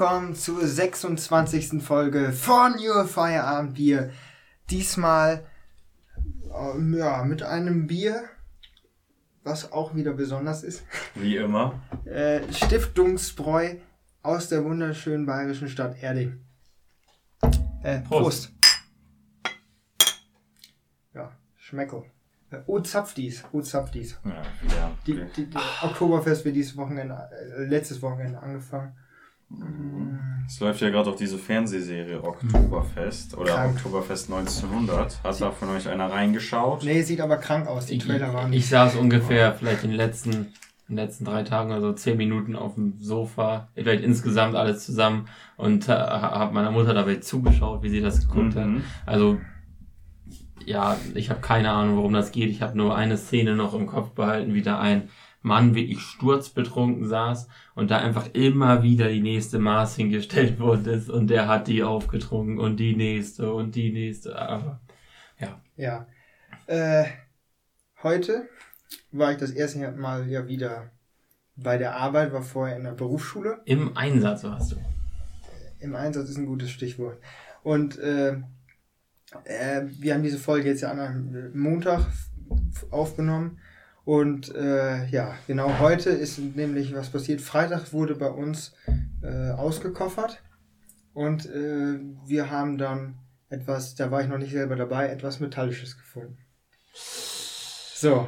willkommen zur 26. Folge von Your Feierabendbier. Diesmal äh, ja, mit einem Bier, was auch wieder besonders ist. Wie immer. Äh, Stiftungsbräu aus der wunderschönen bayerischen Stadt Erding. Äh, Prost. Ja, Schmeckel. Äh, O Zapfdies, O Zapfdies. Ja, ja. Die, die, die Oktoberfest wird dieses Wochenende, äh, letztes Wochenende angefangen. Es läuft ja gerade auch diese Fernsehserie Oktoberfest oder Krank. Oktoberfest 1900. Hat da von euch einer reingeschaut? Nee, sieht aber krank aus. Die Ich, Trailer waren. ich saß ungefähr vielleicht in den letzten, in den letzten drei Tagen, also zehn Minuten auf dem Sofa, vielleicht insgesamt alles zusammen und äh, habe meiner Mutter dabei zugeschaut, wie sie das geguckt hat. Mhm. Also ja, ich habe keine Ahnung, worum das geht. Ich habe nur eine Szene noch im Kopf behalten, wie da ein Mann wirklich sturzbetrunken saß und da einfach immer wieder die nächste Maß hingestellt worden ist und der hat die aufgetrunken und die nächste und die nächste. Aber Ja. Äh, heute war ich das erste Mal ja wieder bei der Arbeit, war vorher in der Berufsschule. im Einsatz warst du. Im Einsatz ist ein gutes Stichwort. Und äh, äh, wir haben diese Folge jetzt ja an einem Montag aufgenommen. Und äh, ja, genau heute ist nämlich was passiert. Freitag wurde bei uns äh, ausgekoffert. Und äh, wir haben dann etwas, da war ich noch nicht selber dabei, etwas Metallisches gefunden. So.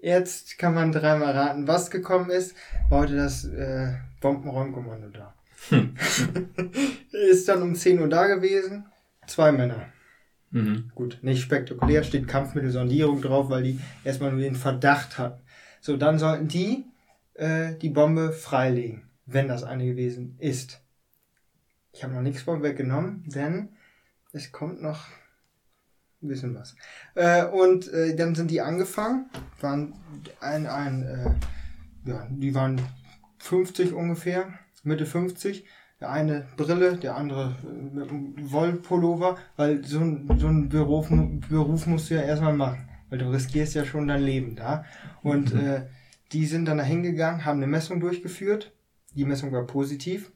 Jetzt kann man dreimal raten, was gekommen ist. War heute das äh, Bombenräumkommando da. ist dann um 10 Uhr da gewesen. Zwei Männer. Mhm. Gut, nicht spektakulär, steht Kampfmittelsondierung drauf, weil die erstmal nur den Verdacht hatten. So, dann sollten die äh, die Bombe freilegen, wenn das eine gewesen ist. Ich habe noch nichts vorweggenommen, denn es kommt noch ein bisschen was. Äh, und äh, dann sind die angefangen, waren ein, ein äh, ja, die waren 50 ungefähr, Mitte 50. Der eine Brille, der andere äh, mit einem Wollpullover, weil so ein, so ein Beruf, Beruf musst du ja erstmal machen, weil du riskierst ja schon dein Leben da. Und äh, die sind dann da hingegangen, haben eine Messung durchgeführt. Die Messung war positiv.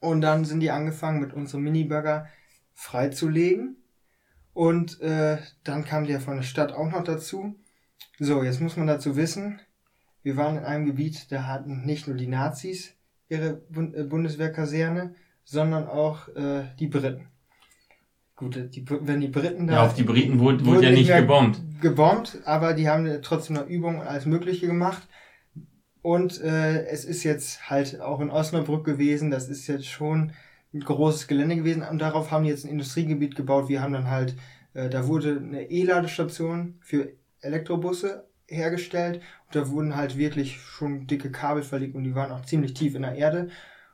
Und dann sind die angefangen, mit unserem Mini-Burger freizulegen. Und äh, dann kam der von der Stadt auch noch dazu. So, jetzt muss man dazu wissen, wir waren in einem Gebiet, da hatten nicht nur die Nazis ihre äh, Bundeswehrkaserne, sondern auch äh, die Briten. Gut, äh, die, wenn die Briten da Ja, auf die Briten wurde, wurde Wurden ja nicht gebombt. gebombt, aber die haben trotzdem noch Übungen und alles Mögliche gemacht. Und äh, es ist jetzt halt auch in Osnabrück gewesen, das ist jetzt schon ein großes Gelände gewesen und darauf haben die jetzt ein Industriegebiet gebaut. Wir haben dann halt, äh, da wurde eine E-Ladestation für Elektrobusse hergestellt und da wurden halt wirklich schon dicke Kabel verlegt und die waren auch ziemlich tief in der Erde.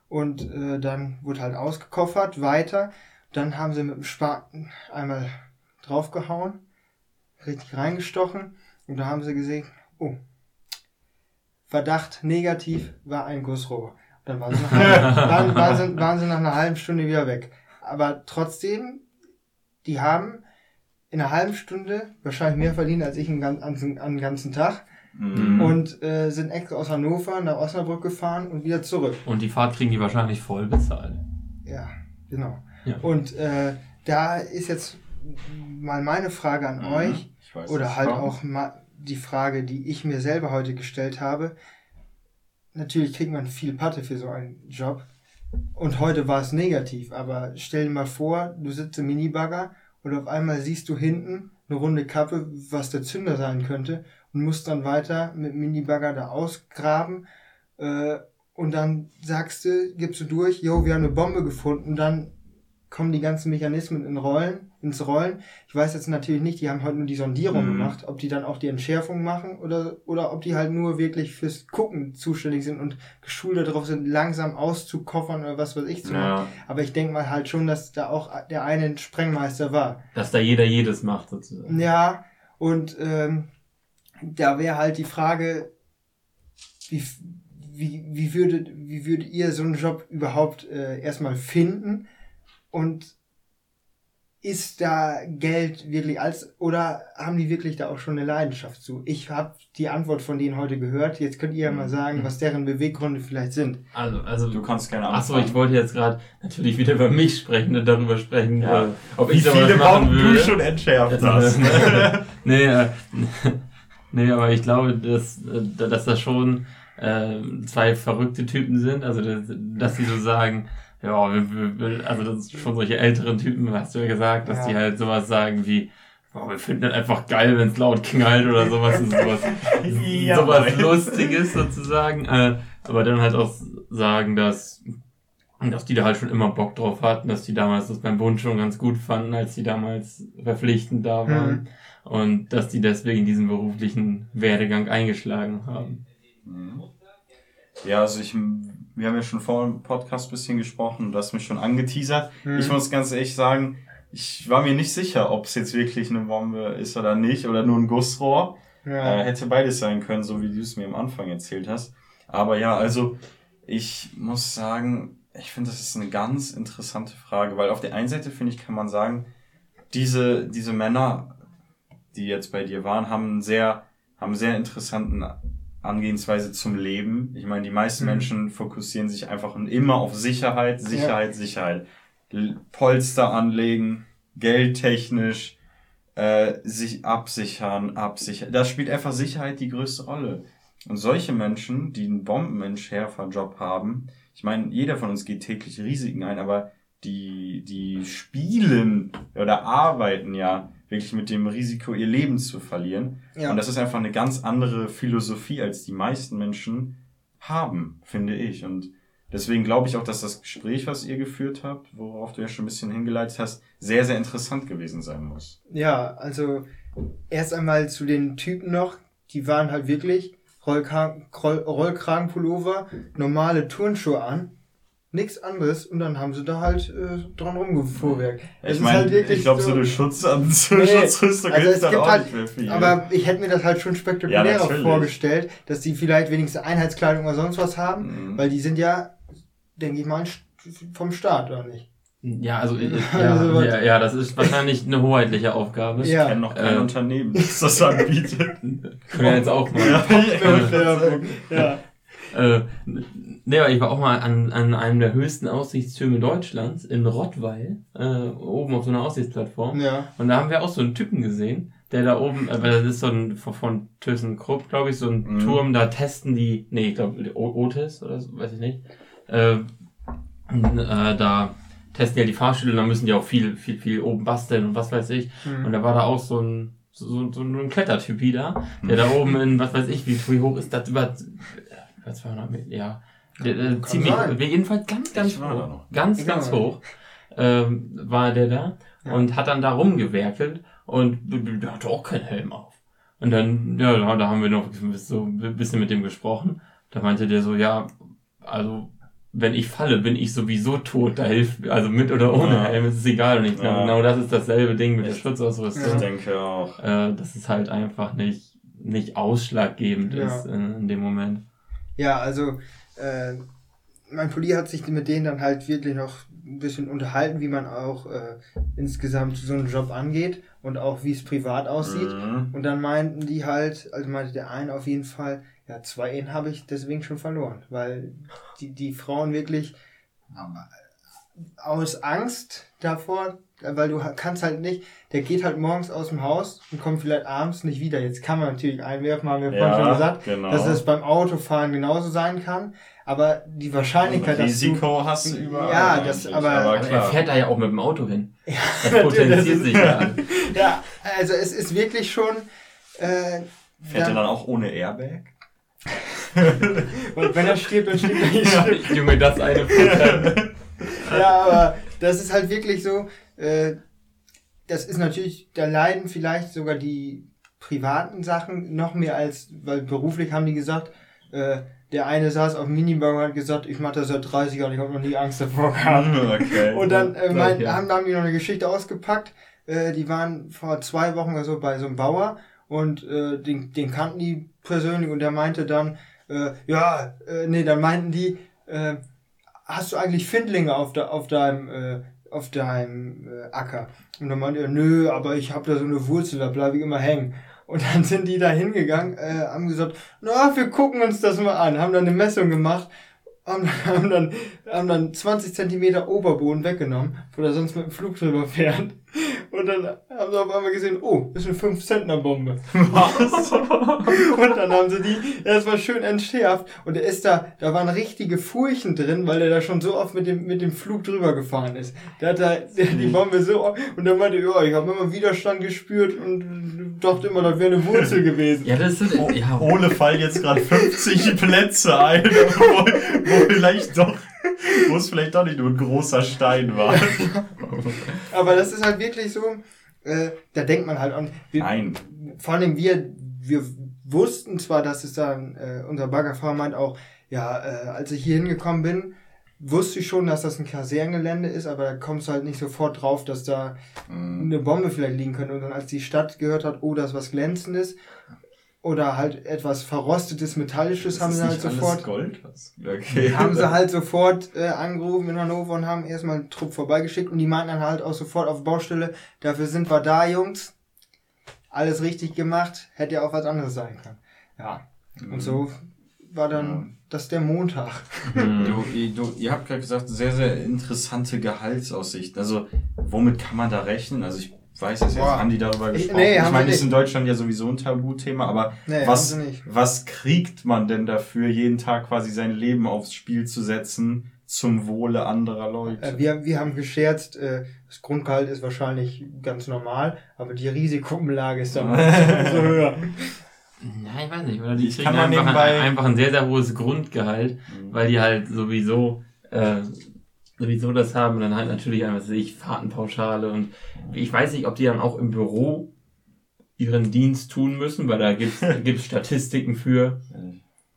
Und äh, dann wurde halt ausgekoffert, weiter. Dann haben sie mit dem Spaten einmal draufgehauen richtig reingestochen und da haben sie gesehen, oh, Verdacht negativ war ein Gussrohr. Dann waren sie, nach waren, waren, sie, waren sie nach einer halben Stunde wieder weg. Aber trotzdem, die haben in einer halben Stunde wahrscheinlich mehr verdient als ich einen, gan- an, an einen ganzen Tag Mhm. und äh, sind extra aus Hannover nach Osnabrück gefahren und wieder zurück. Und die Fahrt kriegen die wahrscheinlich voll bezahlt. Ja, genau. Ja. Und äh, da ist jetzt mal meine Frage an Mhm. euch. Weiß, Oder halt kommt. auch mal die Frage, die ich mir selber heute gestellt habe. Natürlich kriegt man viel Patte für so einen Job. Und heute war es negativ, aber stell dir mal vor, du sitzt im Minibagger und auf einmal siehst du hinten eine runde Kappe, was der Zünder sein könnte und musst dann weiter mit Minibagger da ausgraben äh, und dann sagst du, gibst du durch, jo, wir haben eine Bombe gefunden und dann kommen die ganzen Mechanismen in Rollen, ins Rollen. Ich weiß jetzt natürlich nicht, die haben heute nur die Sondierung Mhm. gemacht, ob die dann auch die Entschärfung machen oder, oder ob die halt nur wirklich fürs Gucken zuständig sind und geschult darauf sind, langsam auszukoffern oder was weiß ich zu machen. Ja, Aber ich denke mal halt schon, dass da auch der eine ein Sprengmeister war. Dass da jeder jedes macht, sozusagen. Ja, und ähm, da wäre halt die Frage, wie, wie, wie, würdet, wie würdet ihr so einen Job überhaupt äh, erstmal finden? Und ist da Geld wirklich als oder haben die wirklich da auch schon eine Leidenschaft zu? Ich habe die Antwort von denen heute gehört. Jetzt könnt ihr ja mal sagen, was deren Beweggründe vielleicht sind. Also, also Du kannst gerne Achso, anfangen. ich wollte jetzt gerade natürlich wieder über mich sprechen und darüber sprechen, Ja. ob Wie ich viele machen Bomben würde. du schon entschärft hast. nee, äh, nee, aber ich glaube, dass, äh, dass das schon äh, zwei verrückte Typen sind. Also, dass, dass die so sagen, ja, wir, wir, wir- also das ist schon solche älteren Typen, hast du ja gesagt, dass Ja. die halt sowas sagen wie, boah, wir finden das einfach geil, wenn es laut knallt oder sowas. Und sowas Ja, sowas. Lustiges sozusagen. Äh, aber dann halt auch sagen, dass, dass die da halt schon immer Bock drauf hatten, dass die damals das beim Bund schon ganz gut fanden, als die damals verpflichtend da waren. Und dass die deswegen diesen beruflichen Werdegang eingeschlagen haben. Ja, also ich, wir haben ja schon vor dem Podcast ein bisschen gesprochen, du hast mich schon angeteasert. Hm. Ich muss ganz ehrlich sagen, ich war mir nicht sicher, ob es jetzt wirklich eine Bombe ist oder nicht, oder nur ein Gussrohr. Ja. Äh, hätte beides sein können, so wie du es mir am Anfang erzählt hast. Aber ja, also ich muss sagen, ich finde, das ist eine ganz interessante Frage, weil auf der einen Seite, finde ich, kann man sagen, diese, diese Männer, die jetzt bei dir waren, haben einen sehr, haben einen sehr interessanten Angehensweise zum Leben. Ich meine, die meisten Mhm. Menschen fokussieren sich einfach immer auf Sicherheit, Sicherheit, Sicherheit. L- Polster anlegen, geldtechnisch, äh, sich absichern, absichern. Da spielt einfach Sicherheit die größte Rolle. Und solche Menschen, die einen Bombenentschärfer-Job haben, ich meine, jeder von uns geht täglich Risiken ein, aber die, die spielen oder arbeiten ja wirklich mit dem Risiko, ihr Leben zu verlieren. Ja. Und das ist einfach eine ganz andere Philosophie, als die meisten Menschen haben, finde ich. Und deswegen glaube ich auch, dass das Gespräch, was ihr geführt habt, worauf du ja schon ein bisschen hingeleitet hast, sehr, sehr interessant gewesen sein muss. Ja, also erst einmal zu den Typen noch, die waren halt wirklich Rollkragen, Roll, Rollkragenpullover, normale Turnschuhe an, nichts anderes und dann haben sie da halt äh, dran rumgefuhrwerk. Ich meine, ich glaube, so eine Schutz an so Nee, Schutzrüstung also ist es dann gibt auch halt- nicht mehr viel. Aber ich hätte mir das halt schon spektakulärer Ja, vorgestellt, dass die vielleicht wenigstens Einheitskleidung oder sonst was haben, Mhm. weil die sind ja, denke ich mal, vom Staat, oder nicht? Ja, also, äh, Also, ja, ja, ja, das ist wahrscheinlich eine hoheitliche Aufgabe. ich ja. kenne noch kein äh, Unternehmen, das das anbietet. Können wir jetzt auch mal. ja. Äh, ne, aber ich war auch mal an, an einem der höchsten Aussichtstürme Deutschlands in Rottweil, äh, oben auf so einer Aussichtsplattform. Ja. Und da haben wir auch so einen Typen gesehen, der da oben, äh, weil das ist so ein von, von ThyssenKrupp, glaube ich, so ein Mhm. Turm, da testen die, nee, ich glaube Otis oder so, weiß ich nicht. Äh, äh, da testen ja die Fahrstühle und da müssen die auch viel, viel, viel oben basteln und was weiß ich. Hm. Und da war da auch so ein, so, so ein Klettertypi da, der da oben in, was weiß ich, wie, wie hoch ist das, über, über 200 Meter, ja. Der, der, Kann ziemlich, sein. jedenfalls ganz, ganz hoch. Ganz, Ich ganz hoch. Ähm, war der da Ja. und hat dann da rumgewerkelt und der hatte auch keinen Helm auf. Und dann, ja, da haben wir noch so ein bisschen mit dem gesprochen. Da meinte der so, ja, also, wenn ich falle, bin ich sowieso tot, da hilft, also mit oder ohne Ja. Helm, ist es egal. Und ich glaube, Ja. genau das ist dasselbe Ding mit der Schutzausrüstung Ich denke auch. äh, dass es halt einfach nicht, nicht ausschlaggebend Ja. ist in, in dem Moment. Ja, also äh, mein Pulli hat sich mit denen dann halt wirklich noch ein bisschen unterhalten, wie man auch äh, insgesamt so einen Job angeht und auch wie es privat aussieht. Mhm. Und dann meinten die halt, also meinte der eine auf jeden Fall, ja, zwei Ehen habe ich deswegen schon verloren, weil die, die Frauen wirklich aus Angst davor, weil du kannst halt nicht, der geht halt morgens aus dem Haus und kommt vielleicht abends nicht wieder. Jetzt kann man natürlich einwerfen, haben wir vorhin Ja, schon gesagt, genau. dass es beim Autofahren genauso sein kann, aber die Wahrscheinlichkeit, dass du... Risiko hast du überall. Ja, das- eigentlich, aber- Aber er fährt da ja auch mit dem Auto hin. Ja, Das potenziert sich ja. Ja, also es ist wirklich schon... Äh, Fährt er dann- dann auch ohne Airbag? Und wenn er stirbt, dann stirbt er nicht. Junge, das eine. Ja, aber das ist halt wirklich so, äh, das ist natürlich, da leiden vielleicht sogar die privaten Sachen noch mehr als, weil beruflich haben die gesagt, äh, der eine saß auf dem Minibar und hat gesagt, ich mache das seit 30 Jahren, ich habe noch nie Angst davor gehabt. okay. Und dann äh, mein, ja. haben, haben die noch eine Geschichte ausgepackt. Äh, die waren vor zwei Wochen oder so bei so einem Bauer und äh, den, den kannten die persönlich und der meinte dann, äh, ja, äh, nee, dann meinten die, äh, hast du eigentlich Findlinge auf, de, auf deinem äh, auf deinem äh, Acker. Und dann meinte er, nö, aber ich habe da so eine Wurzel, da bleibe ich immer hängen. Und dann sind die da hingegangen, äh, haben gesagt, na, wir gucken uns das mal an, haben dann eine Messung gemacht, haben, haben dann, haben dann 20 Zentimeter Oberboden weggenommen, wo er sonst mit dem Flug drüber fährt. Und dann haben sie auf einmal gesehen, oh, das ist eine 5-Zentner-Bombe. Was? Und dann haben sie die erstmal schön entschärft. Und er ist da, da waren richtige Furchen drin, weil er da schon so oft mit dem, mit dem Flug drüber gefahren ist. Der hat da der, die Bombe so oft, und dann meinte, ja, ich habe immer Widerstand gespürt und dachte immer, das wäre eine Wurzel gewesen. Ja, das sind, ja, Ole fallen jetzt gerade 50 Plätze ein, wo, wo vielleicht doch, wo es vielleicht doch nicht nur ein großer Stein war. Aber das ist halt wirklich so, äh, da denkt man halt an. Wir, Nein. vor allem wir, wir wussten zwar, dass es dann, äh, unser Baggerfahrer meint auch, ja, äh, als ich hier hingekommen bin, wusste ich schon, dass das ein Kaserngelände ist, aber da kommst du halt nicht sofort drauf, dass da Mhm. eine Bombe vielleicht liegen könnte. Und dann als die Stadt gehört hat, oh, das ist was Glänzendes, oder halt etwas verrostetes, metallisches, haben Ist sie nicht halt alles sofort, Gold? Okay. haben sie halt sofort äh, angerufen in Hannover und haben erstmal einen Trupp vorbeigeschickt und die meinten dann halt auch sofort auf Baustelle, dafür sind wir da, Jungs. Alles richtig gemacht, hätte ja auch was anderes sein können. Ja. Und so war dann das der Montag. hm. Du, ihr- du, ihr habt gerade gesagt, sehr, sehr interessante Gehaltsaussichten. Also, womit kann man da rechnen? Also, ich weiß es jetzt, Boah. haben die darüber Ich- gesprochen? nee, ich meine, das ist in. Deutschland ja sowieso ein Tabuthema, aber Nee, was, was kriegt man denn dafür, jeden Tag quasi sein Leben aufs Spiel zu setzen zum Wohle anderer Leute? Äh, wir, wir haben gescherzt, äh, das Grundgehalt ist wahrscheinlich ganz normal, aber die Risikoumlage ist dann so höher. Ja, ich weiß nicht, oder die Ich kriegen einfach, ein, einfach ein sehr, sehr hohes Grundgehalt, Mhm. weil die halt sowieso, äh, sowieso das haben und dann halt natürlich einfach, ich, Fahrtenpauschale und ich weiß nicht, ob die dann auch im Büro ihren Dienst tun müssen, weil da gibt's, gibt's Statistiken für,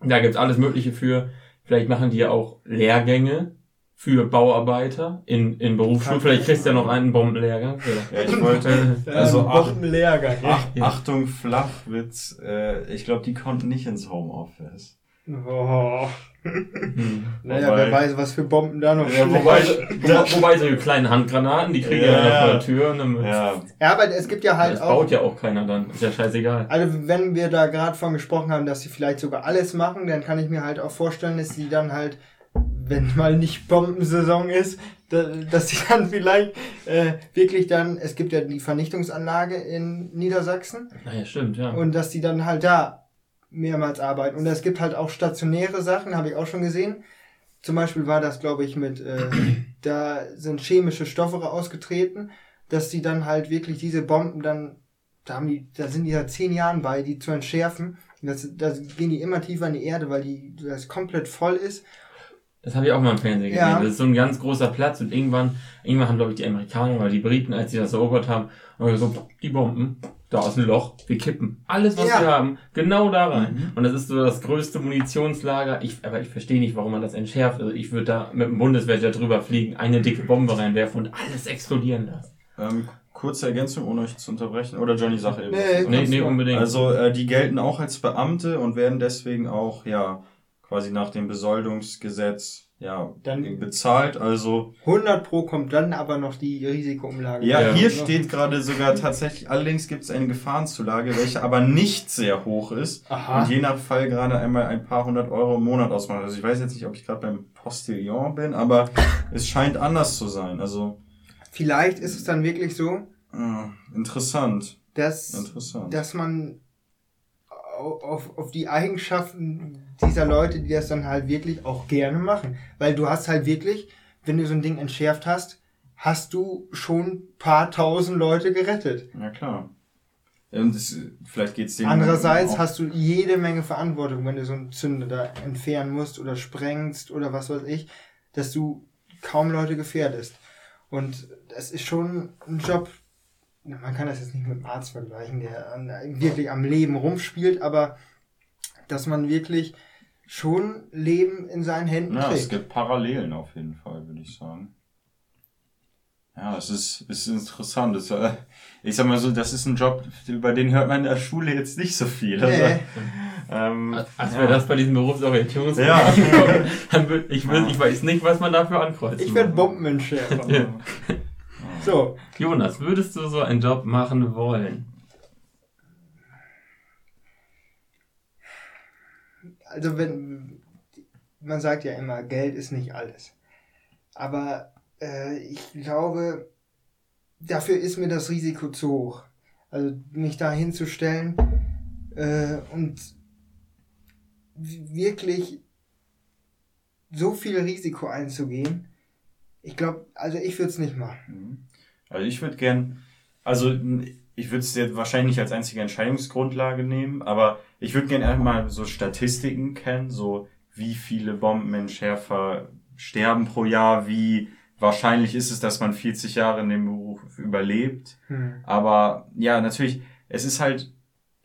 da gibt's alles Mögliche für. Vielleicht machen die ja auch Lehrgänge für Bauarbeiter in, in Berufsschulen. Vielleicht kriegst du ja noch einen Bombenlehrgang. Ja, ich wollte, also ach, Bombenlehrgang. ach, Achtung, Flachwitz, äh, ich glaube, die konnten nicht ins Homeoffice. Oh. Hm. Naja, Wobei- wer weiß, was für Bomben da noch Ja. Wobei, wo, wobei so kleine Handgranaten, die kriegen ja, Ja, ja vor ja. der Tür und dann Ja, Ja, aber es gibt ja halt das auch. baut ja auch keiner dann. Ist ja scheißegal. Also wenn wir da gerade von gesprochen haben, dass sie vielleicht sogar alles machen, dann kann ich mir halt auch vorstellen, dass sie dann halt, wenn mal nicht Bombensaison ist, da, dass sie dann vielleicht äh, wirklich dann, es gibt ja die Vernichtungsanlage in Niedersachsen Naja, stimmt, ja. und dass die dann halt da mehrmals arbeiten. Und es gibt halt auch stationäre Sachen, habe ich auch schon gesehen. Zum Beispiel war das, glaube ich, mit, äh, da sind chemische Stoffe ausgetreten, dass die dann halt wirklich diese Bomben dann, da haben die, da sind die seit zehn Jahren bei, die zu entschärfen. Das, da gehen die immer tiefer in die Erde, weil die, das komplett voll ist. Das habe ich auch mal im Fernsehen gesehen. Ja. Das ist so ein ganz großer Platz und irgendwann, irgendwann haben, glaube ich, die Amerikaner oder die Briten, als sie das erobert haben, haben gesagt, die Bomben, da ist ein Loch, wir kippen alles, was Ja. wir haben, genau da rein. Mhm. Und das ist so das größte Munitionslager. Ich, aber ich verstehe nicht, warum man das entschärft. Also ich würde da mit dem Bundeswehr drüber fliegen, eine dicke Bombe reinwerfen und alles explodieren lassen. ähm, kurze Ergänzung, ohne euch zu unterbrechen. Oder Johnny, sag eben. Nee. Nee, nee, unbedingt. Also äh, die gelten auch als Beamte und werden deswegen auch ja quasi nach dem Besoldungsgesetz ja Dann- bezahlt. Also 100 pro kommt dann aber noch die Risikoumlage. ja, Ja. hier steht gerade sogar tatsächlich. Allerdings gibt es eine Gefahrenzulage, welche aber nicht sehr hoch ist Aha. und je nach Fall gerade einmal ein paar hundert Euro im Monat ausmacht. Also ich weiß jetzt nicht, ob ich gerade beim Postillon bin, aber es scheint anders zu sein. Also Vielleicht ist es dann wirklich so, äh, interessant, dass interessant. dass man auf, auf die Eigenschaften dieser Leute, die das dann halt wirklich auch gerne machen. Weil du hast halt wirklich, wenn du so ein Ding entschärft hast, hast du schon paar tausend Leute gerettet. Ja klar. Und es, vielleicht geht's dem Andererseits hast du jede Menge Verantwortung, wenn du so einen Zünder da entfernen musst oder sprengst oder was weiß ich, dass du kaum Leute gefährdest. Und das ist schon ein Job, man kann das jetzt nicht mit einem Arzt vergleichen, der an, wirklich am Leben rumspielt, aber dass man wirklich schon Leben in seinen Händen Ja, es trägt. gibt Parallelen auf jeden Fall, würde ich sagen. Ja, es ist, es ist interessant. Es, äh, ich sag mal so, das ist ein Job, über den hört man in der Schule jetzt nicht so viel. Also, Nee. ähm, Als ja. wir das bei diesem Berufsorientierungskurs Ja. dann würd, ich, will, ich weiß nicht, was man dafür ankreuzt. Ich werde Bombenentschärfer. Ja. So. Jonas, würdest du so einen Job machen wollen? Also wenn man sagt ja immer, Geld ist nicht alles. Aber äh, ich glaube, dafür ist mir das Risiko zu hoch. Also mich da hinzustellen äh, und wirklich so viel Risiko einzugehen. Ich glaube, also ich würde es nicht machen. Also ich würde gern, also ich würde es jetzt wahrscheinlich nicht als einzige Entscheidungsgrundlage nehmen, aber ich würde gern einmal so Statistiken kennen, so wie viele Bombenentschärfer sterben pro Jahr, wie wahrscheinlich ist es, dass man 40 Jahre in dem Beruf überlebt. Hm. Aber ja, natürlich, es ist halt,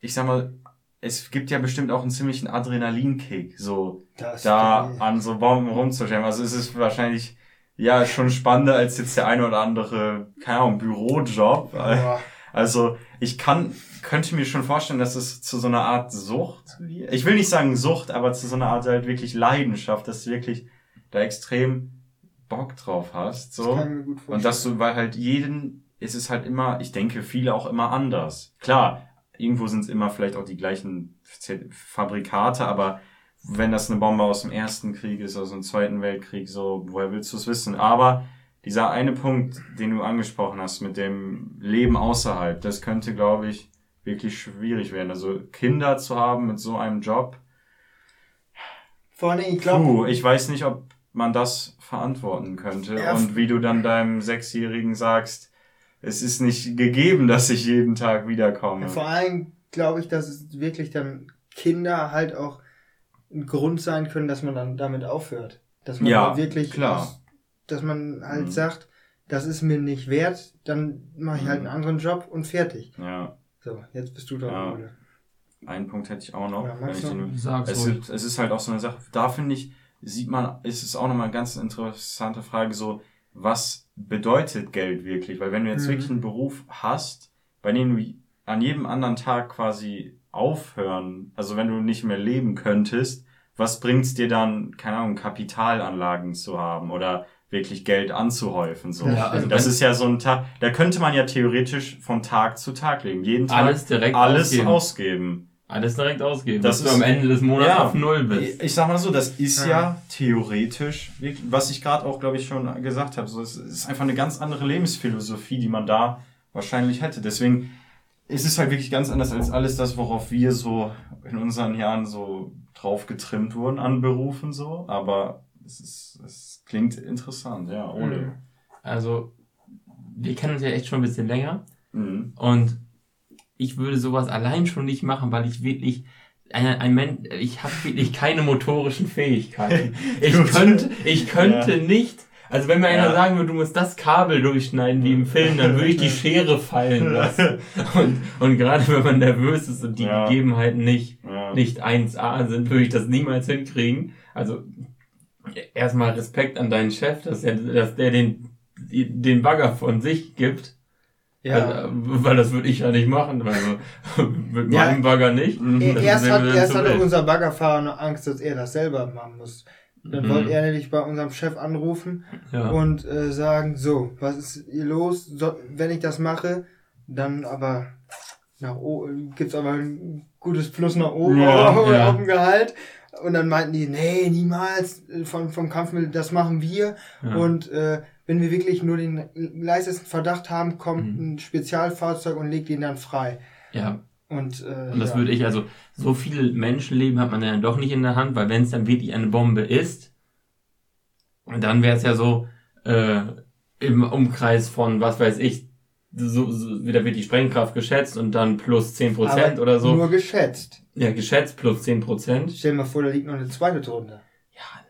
ich sag mal, es gibt ja bestimmt auch einen ziemlichen Adrenalinkick, so Das da stimmt. an so Bomben rumzustellen. Also es ist wahrscheinlich ja schon spannender als jetzt der eine oder andere, keine Ahnung, Bürojob. Boah. Also ich kann, könnte mir schon vorstellen, dass es zu so einer Art Sucht. Ich will nicht sagen Sucht, aber zu so einer Art halt wirklich Leidenschaft, dass du wirklich da extrem Bock drauf hast. So. Das. Und dass du, weil halt jeden, ist es halt immer, ich denke, viele auch immer anders. Klar, irgendwo sind es immer vielleicht auch die gleichen Fabrikate, aber wenn das eine Bombe aus dem Ersten Krieg ist, aus dem Zweiten Weltkrieg, so, woher willst du es wissen? Aber dieser eine Punkt, den du angesprochen hast mit dem Leben außerhalb, das könnte, glaube ich, wirklich schwierig werden. Also Kinder zu haben mit so einem Job, Vor allem, ich glaube, ich weiß nicht, ob man das verantworten könnte. Ja, und wie du dann deinem Sechsjährigen sagst, es ist nicht gegeben, dass ich jeden Tag wiederkomme. vor allem glaube ich, dass es wirklich dann Kinder halt auch ein Grund sein können, dass man dann damit aufhört. Dass man Ja, wirklich, klar. aus- dass man halt Mhm. sagt, das ist mir nicht wert, dann mache ich halt Mhm. einen anderen Job und fertig. Ja, So, jetzt bist du dran, Ja. Einen Punkt hätte ich auch noch. Ja, ich du? den, es, ist, es ist halt auch so eine Sache, da finde ich, sieht man, ist es auch nochmal eine ganz interessante Frage, so, was bedeutet Geld wirklich? Weil wenn du jetzt Mhm. wirklich einen Beruf hast, bei dem du an jedem anderen Tag quasi aufhören, also wenn du nicht mehr leben könntest, was bringt's dir dann, keine Ahnung, Kapitalanlagen zu haben oder wirklich Geld anzuhäufen? So. Ja, also das wenn- ist ja so ein Tag, da könnte man ja theoretisch von Tag zu Tag leben. Jeden Tag Alles direkt alles ausgeben. ausgeben. Alles direkt ausgeben, Das dass du ist- am Ende des Monats Ja. auf Null bist. Ich, sag mal so, das ist ja, Ja. theoretisch, wirklich, was ich gerade auch, glaube ich, schon gesagt habe, so, es ist einfach eine ganz andere Lebensphilosophie, die man da wahrscheinlich hätte. Deswegen ist es halt wirklich ganz anders als alles das, worauf wir so in unseren Jahren so drauf getrimmt wurden an Berufen so. Aber es ist, es klingt interessant, ja, Ole. Also, wir kennen uns ja echt schon ein bisschen länger. Mhm. Und ich würde sowas allein schon nicht machen, weil ich wirklich ein, ein Mensch, ich habe wirklich keine motorischen Fähigkeiten. Ich könnte, ich könnte Ja. nicht. Also wenn mir einer Ja. sagen würde, du musst das Kabel durchschneiden wie im Film, dann würde ich die Schere fallen lassen. Und, und gerade wenn man nervös ist und die Ja. Gegebenheiten nicht, Ja. nicht 1A sind, würde ich das niemals hinkriegen. Also erstmal Respekt an deinen Chef, dass er, dass der den, den Bagger von sich gibt. Ja. Also, weil das würde ich ja nicht machen. Also mit Ja. meinem Bagger nicht. Mhm. Das erst hat, erst hatte unser Baggerfahrer noch Angst, dass er das selber machen muss. Dann Mhm. wollte er nämlich bei unserem Chef anrufen Ja. und äh, sagen, so, was ist hier los? So, wenn ich das mache, dann aber nach oben gibt's aber ein gutes Plus nach oben Ja, auf, ja. dem Gehalt. Und dann meinten die, nee, niemals äh, vom, vom Kampfmittel, das machen wir. Ja. Und äh, wenn wir wirklich nur den leisesten Verdacht haben, kommt Mhm. ein Spezialfahrzeug und legt ihn dann frei. ja. Und, äh, Und das ja. würde ich, also, so viel Menschenleben hat man ja dann doch nicht in der Hand, weil wenn es dann wirklich eine Bombe ist, dann wäre es ja so, äh, im Umkreis von, was weiß ich, so, so, wieder wird die Sprengkraft geschätzt und dann plus 10% Aber oder so. Nur geschätzt. Ja, geschätzt plus 10%. Stell dir mal vor, da liegt noch eine zweite drunter. Ja,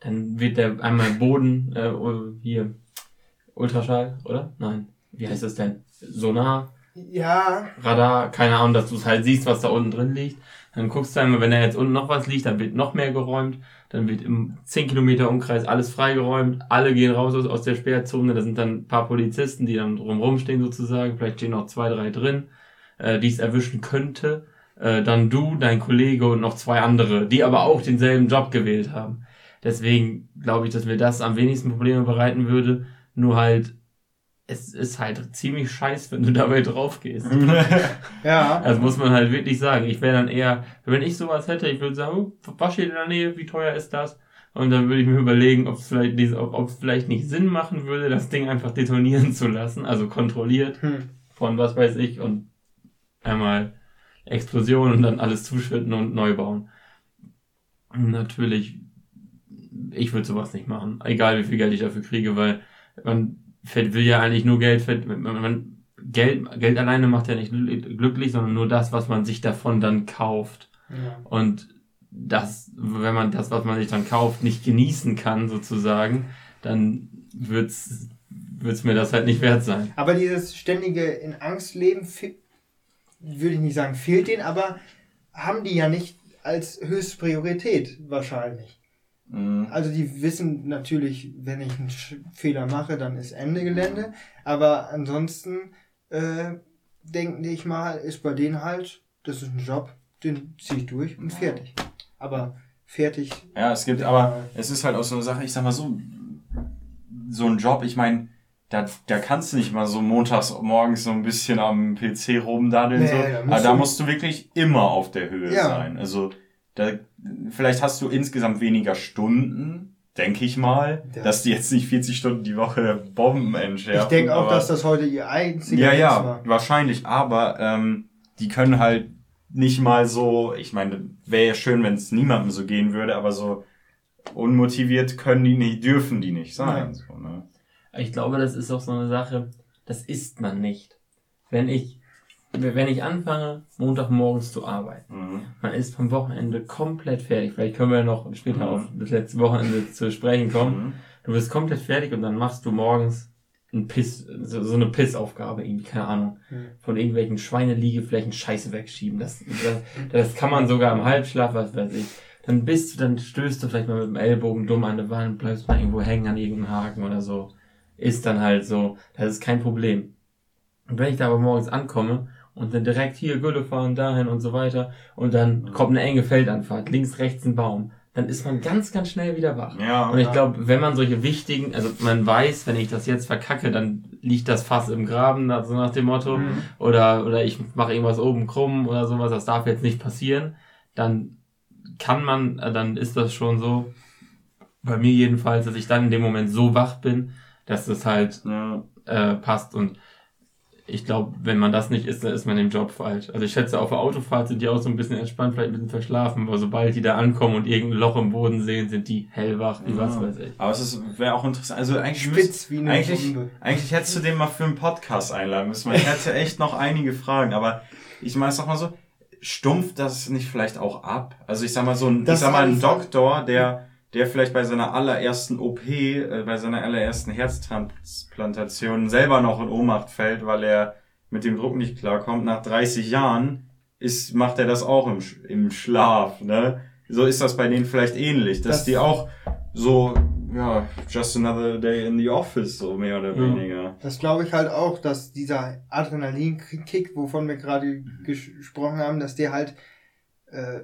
dann wird der einmal Boden, äh, hier, Ultraschall, oder? Nein. Wie heißt das denn? Sonar, Ja, Radar, keine Ahnung, dass du es halt siehst, was da unten drin liegt. Dann guckst du einmal, wenn da jetzt unten noch was liegt, dann wird noch mehr geräumt. Dann wird im 10 Kilometer Umkreis alles freigeräumt. Alle gehen raus aus, aus der Sperrzone. Da sind dann ein paar Polizisten, die dann drumherum stehen sozusagen. Vielleicht stehen noch zwei, drei drin, äh, die es erwischen könnte. Äh, dann du, dein Kollege und noch zwei andere, die aber auch denselben Job gewählt haben. Deswegen glaube ich, dass mir das am wenigsten Probleme bereiten würde. Nur halt, es ist halt ziemlich scheiß, wenn du dabei drauf gehst. Ja. Das muss man halt wirklich sagen. Ich wäre dann eher, wenn ich sowas hätte, ich würde sagen, oh, was steht in der Nähe, wie teuer ist das? Und dann würde ich mir überlegen, ob es vielleicht, nicht- ob ob es vielleicht nicht Sinn machen würde, das Ding einfach detonieren zu lassen, also kontrolliert Hm. von was weiß ich und einmal Explosion und dann alles zuschütten und neu bauen. Natürlich, ich würde sowas nicht machen, egal wie viel Geld ich dafür kriege, weil man will ja eigentlich nur Geld. Man, man, Geld, Geld alleine macht ja nicht glücklich, sondern nur das, was man sich davon dann kauft. Ja. Und das, wenn man das, was man sich dann kauft, nicht genießen kann, sozusagen, dann wird's, wird's mir das halt nicht wert sein. Aber dieses ständige in Angst leben, würde ich nicht sagen, fehlt denen, aber haben die ja nicht als höchste Priorität wahrscheinlich. Mhm. Also die wissen natürlich, wenn ich einen Fehler mache, dann ist Ende Gelände. Aber ansonsten äh, denke ich mal, ist bei denen halt, das ist ein Job, den ziehe ich durch und fertig. Aber fertig. Ja, es gibt, aber es ist halt auch so eine Sache, ich sag mal so, so ein Job, ich meine, da, da kannst du nicht mal so montags morgens so ein bisschen am PC rumdaddeln. Nee, so. da musst Aber da du- musst du wirklich immer auf der Höhe Ja. sein. Also da, vielleicht hast du insgesamt weniger Stunden, denke ich mal, Ja. dass die jetzt nicht 40 Stunden die Woche Bomben entschärfen. ich denke auch, aber- dass das heute ihr einziger ja, ja, war. wahrscheinlich, aber ähm, die können halt nicht mal so, ich meine, wäre ja schön, wenn es niemandem so gehen würde, aber so unmotiviert können die nicht, dürfen die nicht sein. Ja. So, ne? Ich glaube, das ist auch so eine Sache, das ist man nicht. Wenn ich, wenn ich anfange, Montagmorgens zu arbeiten, Mhm. man ist vom Wochenende komplett fertig. Vielleicht können wir noch später Mhm. auf das letzte Wochenende zu sprechen kommen. Mhm. Du bist komplett fertig und dann machst du morgens ein Piss, so, so eine Pissaufgabe, irgendwie, keine Ahnung, Mhm. von irgendwelchen Schweineliegeflächen Scheiße wegschieben. Das, das, das kann man sogar im Halbschlaf, was weiß ich. Dann bist du, dann stößt du vielleicht mal mit dem Ellbogen dumm an der Wand, bleibst mal irgendwo hängen an irgendeinem Haken oder so. Ist dann halt so, das ist kein Problem. Und wenn ich da aber morgens ankomme und dann direkt hier Gülle fahren, dahin und so weiter. Und dann kommt eine enge Feldanfahrt, links, rechts ein Baum, dann ist man ganz, ganz schnell wieder wach. Ja, Und ich glaube, wenn man solche wichtigen, also man weiß, wenn ich das jetzt verkacke, dann liegt das Fass im Graben, so nach dem Motto, Mhm. oder, oder ich mache irgendwas oben krumm oder sowas, das darf jetzt nicht passieren, dann kann man, äh, dann ist das schon so, bei mir jedenfalls, dass ich dann in dem Moment so wach bin, dass das halt ja. äh, passt. Und ich glaube, wenn man das nicht ist, dann ist man im Job falsch. Also ich schätze, auf der Autofahrt sind die auch so ein bisschen entspannt, vielleicht ein bisschen verschlafen, aber sobald die da ankommen und irgendein Loch im Boden sehen, sind die hellwach, wie was Ja. weiß ich. Aber es wäre auch interessant. Also eigentlich Spitz wie eine eigentlich, eigentlich hättest du den mal für einen Podcast einladen müssen. weil Ich hätte echt noch einige Fragen, aber ich meine, sag mal so, stumpft das nicht vielleicht auch ab? Also ich sag mal so ein, Das ich sag mal ein Doktor, der, der vielleicht bei seiner allerersten OP, äh, bei seiner allerersten Herztransplantation selber noch in Ohnmacht fällt, weil er mit dem Druck nicht klarkommt, nach 30 Jahren ist, macht er das auch im, im Schlaf, ne? So ist das bei denen vielleicht ähnlich, dass Das- die auch so, ja, just another day in the office, so mehr oder Ja. weniger. Das glaube ich halt auch, dass dieser Adrenalinkick, wovon wir gerade ges- gesprochen haben, dass der halt, äh,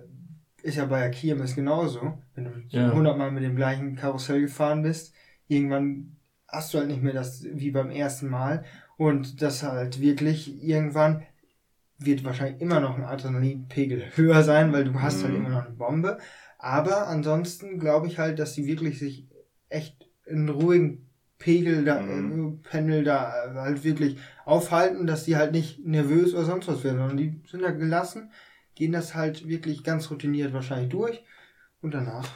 ist ja bei der Kirmes genauso. Wenn du Ja. 100 Mal mit dem gleichen Karussell gefahren bist, irgendwann hast du halt nicht mehr das wie beim ersten Mal. Und das halt wirklich irgendwann wird wahrscheinlich immer noch ein Adrenalinpegel höher sein, weil du hast halt Mhm. immer noch eine Bombe. Aber ansonsten glaube ich halt, dass die wirklich sich echt in ruhigen Pegel da, Mhm. äh, Pendel da äh, halt wirklich aufhalten, dass die halt nicht nervös oder sonst was werden, sondern die sind da gelassen, gehen das halt wirklich ganz routiniert wahrscheinlich durch und danach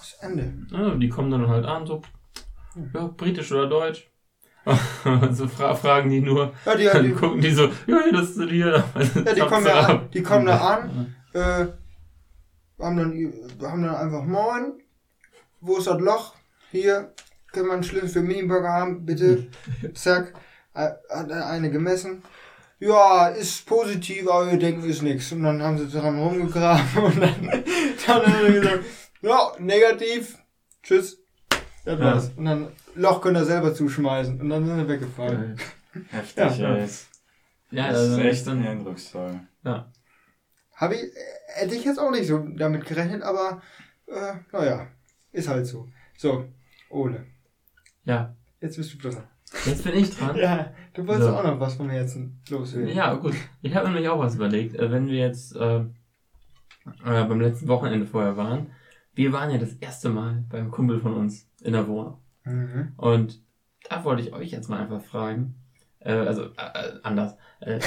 ist Ende. Ja, die kommen dann halt an, so, ja, britisch oder deutsch. so fra fragen die nur, Ja, die, dann die, gucken die so, ja, das ist hier. ja, die kommen da an, die kommen da an, äh, haben dann, haben dann einfach Moin, wo ist das Loch? Hier, können wir einen Schlüssel für Miniburger haben, bitte, zack, hat eine gemessen. Ja, ist positiv, aber wir denken, ist nix. Und dann haben sie dran rumgegraben und dann, dann haben sie gesagt, ja, negativ, tschüss. Das Ja. war's. Und dann Loch könnt ihr selber zuschmeißen. Und dann sind sie weggefahren. Geil. Heftig, Ja. ey. Ja, das also ist echt dann, eindrucksvoll. ja. Habe ich, hätte ich jetzt auch nicht so damit gerechnet, aber äh, naja, ist halt so. So, Ole, ja, jetzt bist du dran. Jetzt bin ich dran. Ja, du wolltest So. auch noch was vom Herzen loswerden. Ja, gut. Ich habe nämlich auch was überlegt. Äh, Wenn wir jetzt äh, äh, beim letzten Wochenende vorher waren, wir waren ja das erste Mal beim Kumpel von uns in der Wohnung. Mhm. Und da wollte ich euch jetzt mal einfach fragen. Äh, also äh, äh, anders. Äh,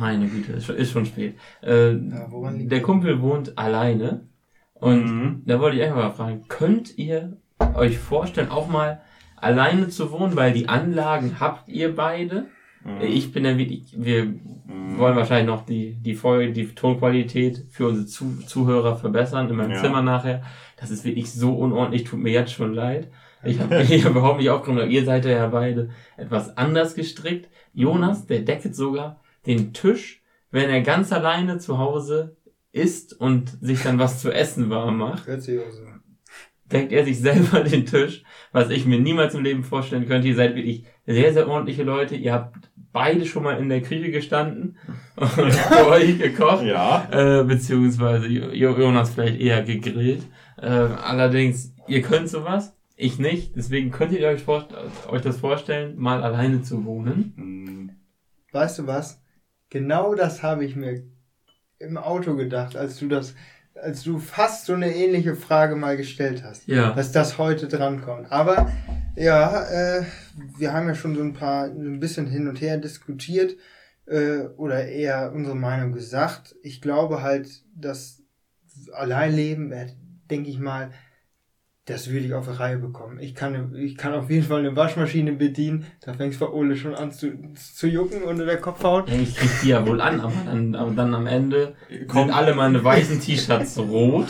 meine Güte, ist schon, ist schon spät. Äh, Ja, woran liegt der? Kumpel wohnt alleine. Und Mhm. da wollte ich einfach mal fragen, könnt ihr euch vorstellen, auch mal alleine zu wohnen, weil die Anlagen habt ihr beide? Mhm. Ich bin dann wirklich, wir Mhm. wollen wahrscheinlich noch die, die Folge, die Tonqualität für unsere Zu Zuhörer verbessern in meinem Ja. Zimmer nachher. Das ist wirklich so unordentlich, tut mir jetzt schon leid. Ich habe hab überhaupt nicht aufgenommen, ihr seid ja beide etwas anders gestrickt. Jonas, der decket sogar den Tisch, wenn er ganz alleine zu Hause isst und sich dann was zu essen warm macht. Deckt er sich selber den Tisch, was ich mir niemals im Leben vorstellen könnte. Ihr seid wirklich sehr, sehr ordentliche Leute. Ihr habt beide schon mal in der Küche gestanden und für euch gekocht. Ja. Äh, beziehungsweise Jo- Jonas vielleicht eher gegrillt. Äh, allerdings, ihr könnt sowas, ich nicht. Deswegen könnt ihr euch, vor euch das vorstellen, mal alleine zu wohnen. Mhm. Weißt du was? Genau das habe ich mir im Auto gedacht, als du das, als du fast so eine ähnliche Frage mal gestellt hast. Ja. Dass das heute drankommt. Aber ja, äh, wir haben ja schon so ein paar, ein bisschen hin und her diskutiert äh, oder eher unsere Meinung gesagt. Ich glaube halt, dass Alleinleben, denke ich mal, das würde ich auf die Reihe bekommen. Ich kann, ich kann auf jeden Fall eine Waschmaschine bedienen. Da fängt bei Ole schon an zu, zu jucken unter der Kopfhaut. Ja, ich krieg die ja wohl an, aber dann, aber dann am Ende Kommt- sind alle meine weißen T-Shirts rot.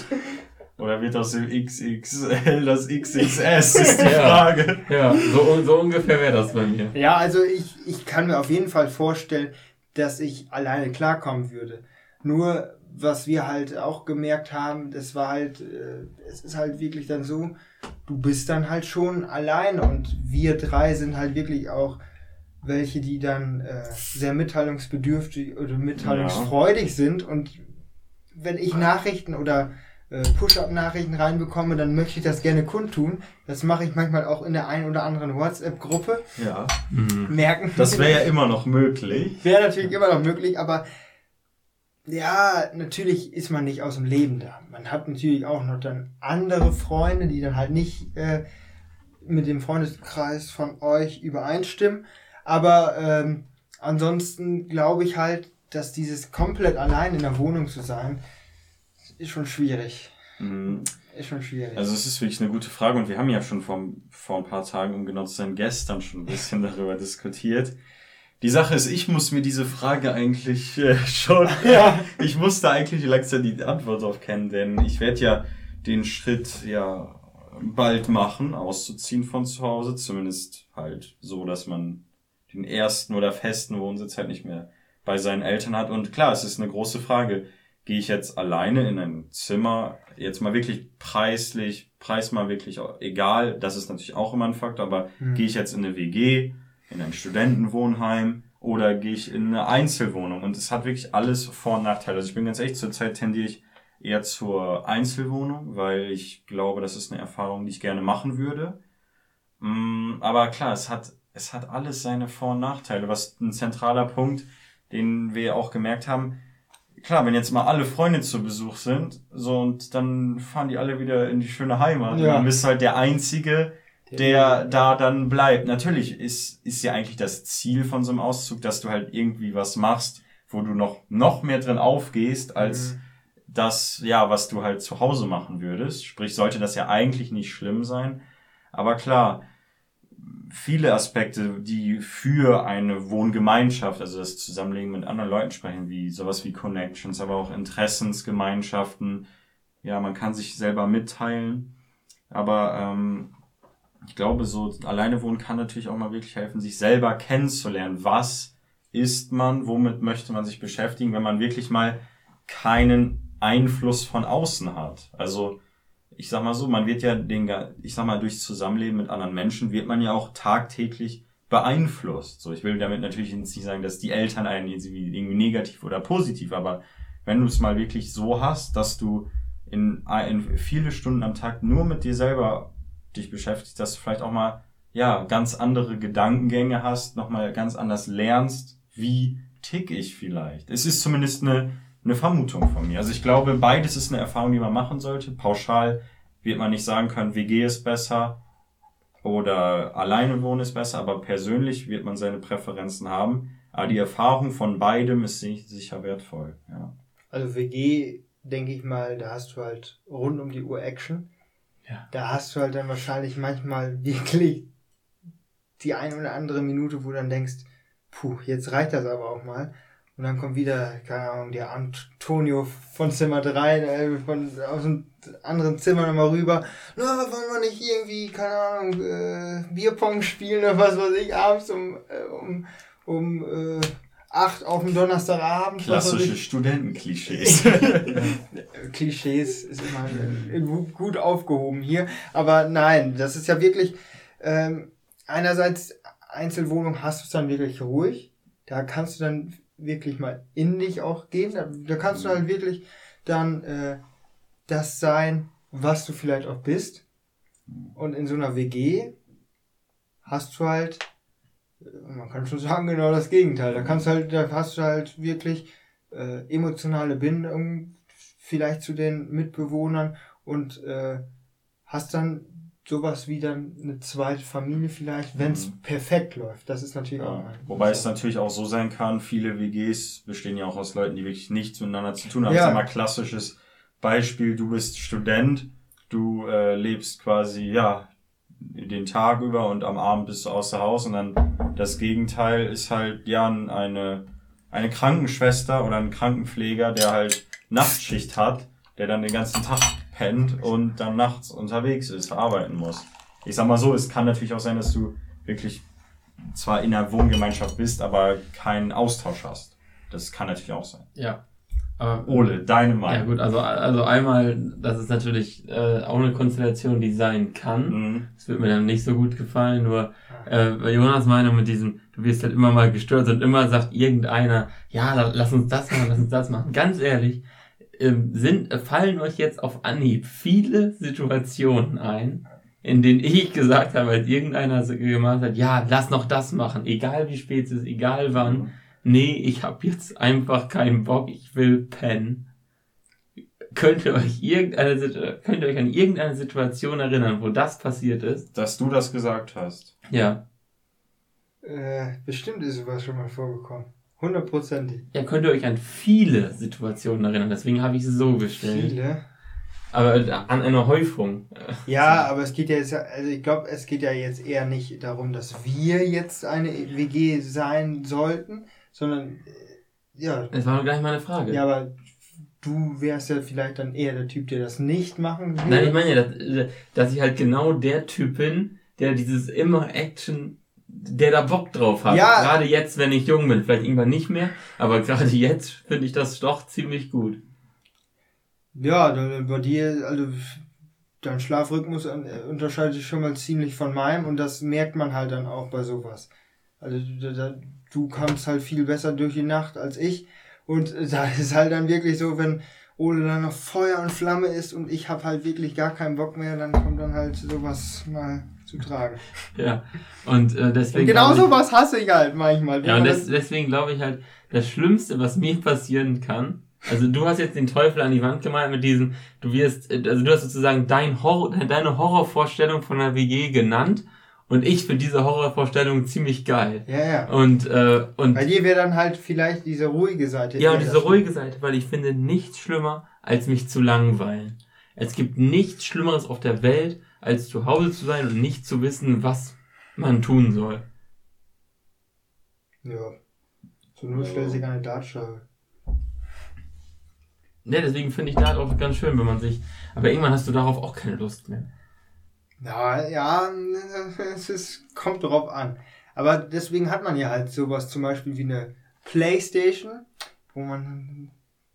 Oder wird aus dem XXL das XXS, ist die Ja. Frage. Ja, so, so ungefähr wäre das bei mir. Ja, also ich, ich kann mir auf jeden Fall vorstellen, dass ich alleine klarkommen würde. Nur, was wir halt auch gemerkt haben, das war halt, äh, es ist halt wirklich dann so, du bist dann halt schon allein und wir drei sind halt wirklich auch welche, die dann äh, sehr mitteilungsbedürftig oder mitteilungsfreudig sind und wenn ich Nachrichten oder äh, Push-Up-Nachrichten reinbekomme, dann möchte ich das gerne kundtun. Das mache ich manchmal auch in der einen oder anderen WhatsApp-Gruppe. Ja. Mhm. Merken. Das wäre ja immer noch möglich. Wäre natürlich immer noch möglich, aber ja, natürlich ist man nicht aus dem Leben da. Man hat natürlich auch noch dann andere Freunde, die dann halt nicht äh, mit dem Freundeskreis von euch übereinstimmen. Aber ähm, ansonsten glaube ich halt, dass dieses komplett allein in der Wohnung zu sein, ist schon schwierig. Mhm. Ist schon schwierig. Also es ist wirklich eine gute Frage und wir haben ja schon vor, vor ein paar Tagen, um genau zu sein, gestern schon ein bisschen darüber diskutiert. Die Sache ist, ich muss mir diese Frage eigentlich äh, schon, Ja. ich musste eigentlich langsam die Antwort darauf kennen, denn ich werde ja den Schritt ja bald machen, auszuziehen von zu Hause, zumindest halt so, dass man den ersten oder festen Wohnsitz halt nicht mehr bei seinen Eltern hat. Und klar, es ist eine große Frage. Gehe ich jetzt alleine in ein Zimmer, jetzt mal wirklich preislich, Preis mal wirklich egal, das ist natürlich auch immer ein Faktor, aber Hm. gehe ich jetzt in eine WG, in ein Studentenwohnheim oder gehe ich in eine Einzelwohnung? Und es hat wirklich alles Vor- und Nachteile. Also ich bin ganz echt, zurzeit tendiere ich eher zur Einzelwohnung, weil ich glaube, das ist eine Erfahrung, die ich gerne machen würde. Mm, Aber klar, es hat, es hat alles seine Vor- und Nachteile. Was ein zentraler Punkt, den wir auch gemerkt haben, klar, wenn jetzt mal alle Freunde zu Besuch sind, so und dann fahren die alle wieder in die schöne Heimat. Ja. Und dann bist du halt der Einzige, der da dann bleibt. Natürlich ist, ist ja eigentlich das Ziel von so einem Auszug, dass du halt irgendwie was machst, wo du noch, noch mehr drin aufgehst, als Mhm. das, ja, was du halt zu Hause machen würdest. Sprich, sollte das ja eigentlich nicht schlimm sein. Aber klar, viele Aspekte, die für eine Wohngemeinschaft, also das Zusammenleben mit anderen Leuten sprechen, wie sowas wie Connections, aber auch Interessensgemeinschaften. Ja, man kann sich selber mitteilen. Aber ähm, ich glaube, so alleine wohnen kann natürlich auch mal wirklich helfen, sich selber kennenzulernen. Was ist man? Womit möchte man sich beschäftigen, wenn man wirklich mal keinen Einfluss von außen hat? Also, ich sag mal so, man wird ja den, ich sag mal, durchs Zusammenleben mit anderen Menschen wird man ja auch tagtäglich beeinflusst. So, ich will damit natürlich jetzt nicht sagen, dass die Eltern einen irgendwie negativ oder positiv, aber wenn du es mal wirklich so hast, dass du in, in viele Stunden am Tag nur mit dir selber dich beschäftigst, dass du vielleicht auch mal ja, ganz andere Gedankengänge hast, nochmal ganz anders lernst, wie tick ich vielleicht. Es ist zumindest eine, eine Vermutung von mir. Also ich glaube, beides ist eine Erfahrung, die man machen sollte. Pauschal wird man nicht sagen können, WG ist besser oder alleine wohnen ist besser, aber persönlich wird man seine Präferenzen haben. Aber die Erfahrung von beidem ist sicher wertvoll. Ja. Also WG, denke ich mal, da hast du halt rund um die Uhr Action. Ja. Da hast du halt dann wahrscheinlich manchmal wirklich die eine oder andere Minute, wo du dann denkst, puh, jetzt reicht das aber auch mal. Und dann kommt wieder, keine Ahnung, der Antonio von Zimmer 3, äh, von, aus dem anderen Zimmer nochmal rüber. Na, wollen wir nicht irgendwie, keine Ahnung, äh, Bierpong spielen oder was weiß ich, abends um, äh, um, um äh, 8 auf dem Donnerstagabend. Klassische Studentenklischees. Klischees ist immer äh, gut aufgehoben hier. Aber nein, das ist ja wirklich, ähm, einerseits Einzelwohnung hast du es dann wirklich ruhig. Da kannst du dann wirklich mal in dich auch gehen. Da, da kannst du halt wirklich dann äh, das sein, was du vielleicht auch bist. Und in so einer WG hast du halt, man kann schon sagen, genau das Gegenteil. Da kannst du halt, da hast du halt wirklich äh, emotionale Bindung vielleicht zu den Mitbewohnern und äh, hast dann sowas wie dann eine zweite Familie vielleicht, wenn es Mhm. perfekt läuft. Das ist natürlich auch Ja. ein Wobei es natürlich auch so sein kann, viele WGs bestehen ja auch aus Leuten, die wirklich nichts miteinander zu tun haben. Ja. Ich sag mal, klassisches Beispiel, du bist Student, du äh, lebst quasi, ja, den Tag über und am Abend bist du außer Haus und dann das Gegenteil ist halt, ja, eine, eine Krankenschwester oder ein Krankenpfleger, der halt Nachtschicht hat, der dann den ganzen Tag pennt und dann nachts unterwegs ist, arbeiten muss. Ich sag mal so, es kann natürlich auch sein, dass du wirklich zwar in einer Wohngemeinschaft bist, aber keinen Austausch hast. Das kann natürlich auch sein. Ja. Aber, Ole, deine ja Meinung. gut, also, also einmal, das ist natürlich äh, auch eine Konstellation, die sein kann. Mhm. Das wird mir dann nicht so gut gefallen, nur äh, bei Jonas Meinung mit diesem, du wirst halt immer mal gestört und immer sagt irgendeiner, ja, la- lass uns das machen, lass uns das machen. Ganz ehrlich, ähm, sind, äh, fallen euch jetzt auf Anhieb viele Situationen ein, in denen ich gesagt habe, als irgendeiner so gemacht hat, ja, lass noch das machen, egal wie spät es ist, egal wann. Nee, ich hab jetzt einfach keinen Bock, ich will pennen. Könnt ihr euch irgendeine, Situ- könnt ihr euch an irgendeine Situation erinnern, wo das passiert ist? Dass du das gesagt hast. Ja. Äh, bestimmt ist sowas schon mal vorgekommen. Hundertprozentig. Ja, könnt ihr euch an viele Situationen erinnern, deswegen habe ich sie so gestellt. Viele. Aber äh, an eine Häufung. Äh, Ja, aber es geht ja jetzt, also ich glaube, es geht ja jetzt eher nicht darum, dass wir jetzt eine WG sein sollten, sondern äh, ja, Das war nur gleich meine Frage. ja, aber du wärst ja vielleicht dann eher der Typ, der das nicht machen will. Nein, ich meine ja, dass, äh, dass ich halt genau der Typ bin, der dieses immer Action, der da Bock drauf hat. Ja. Gerade jetzt, wenn ich jung bin, vielleicht irgendwann nicht mehr, aber gerade jetzt finde ich das doch ziemlich gut. Ja, dann bei dir, also dein Schlafrhythmus äh, unterscheidet sich schon mal ziemlich von meinem und das merkt man halt dann auch bei sowas. Also da- du kommst halt viel besser durch die Nacht als ich und da ist halt dann wirklich so, wenn Ole dann noch Feuer und Flamme ist und ich habe halt wirklich gar keinen Bock mehr, dann kommt dann halt sowas mal zu tragen. Ja. Und äh, deswegen. Und genau sowas hasse ich halt manchmal. Ja, und des, deswegen glaube ich halt, das Schlimmste, was mir passieren kann, also du hast jetzt den Teufel an die Wand gemalt mit diesem, du wirst, äh, also du hast sozusagen dein Horror, deine Horrorvorstellung von einer WG genannt und ich finde diese Horrorvorstellung ziemlich geil. ja, ja. Und, äh, und, Bei dir wäre dann halt vielleicht diese ruhige Seite. ja, und diese ruhige Seite, weil ich finde nichts schlimmer, als mich zu langweilen. Es gibt nichts Schlimmeres auf der Welt, als zu Hause zu sein und nicht zu wissen, was man tun soll. Ja. Zur Not stellt sich eine Dartscheibe. Ja, deswegen finde ich da auch ganz schön, wenn man sich, aber irgendwann hast du darauf auch keine Lust mehr. Ja, ja, es ist, kommt drauf an. Aber deswegen hat man ja halt sowas zum Beispiel wie eine Playstation, wo man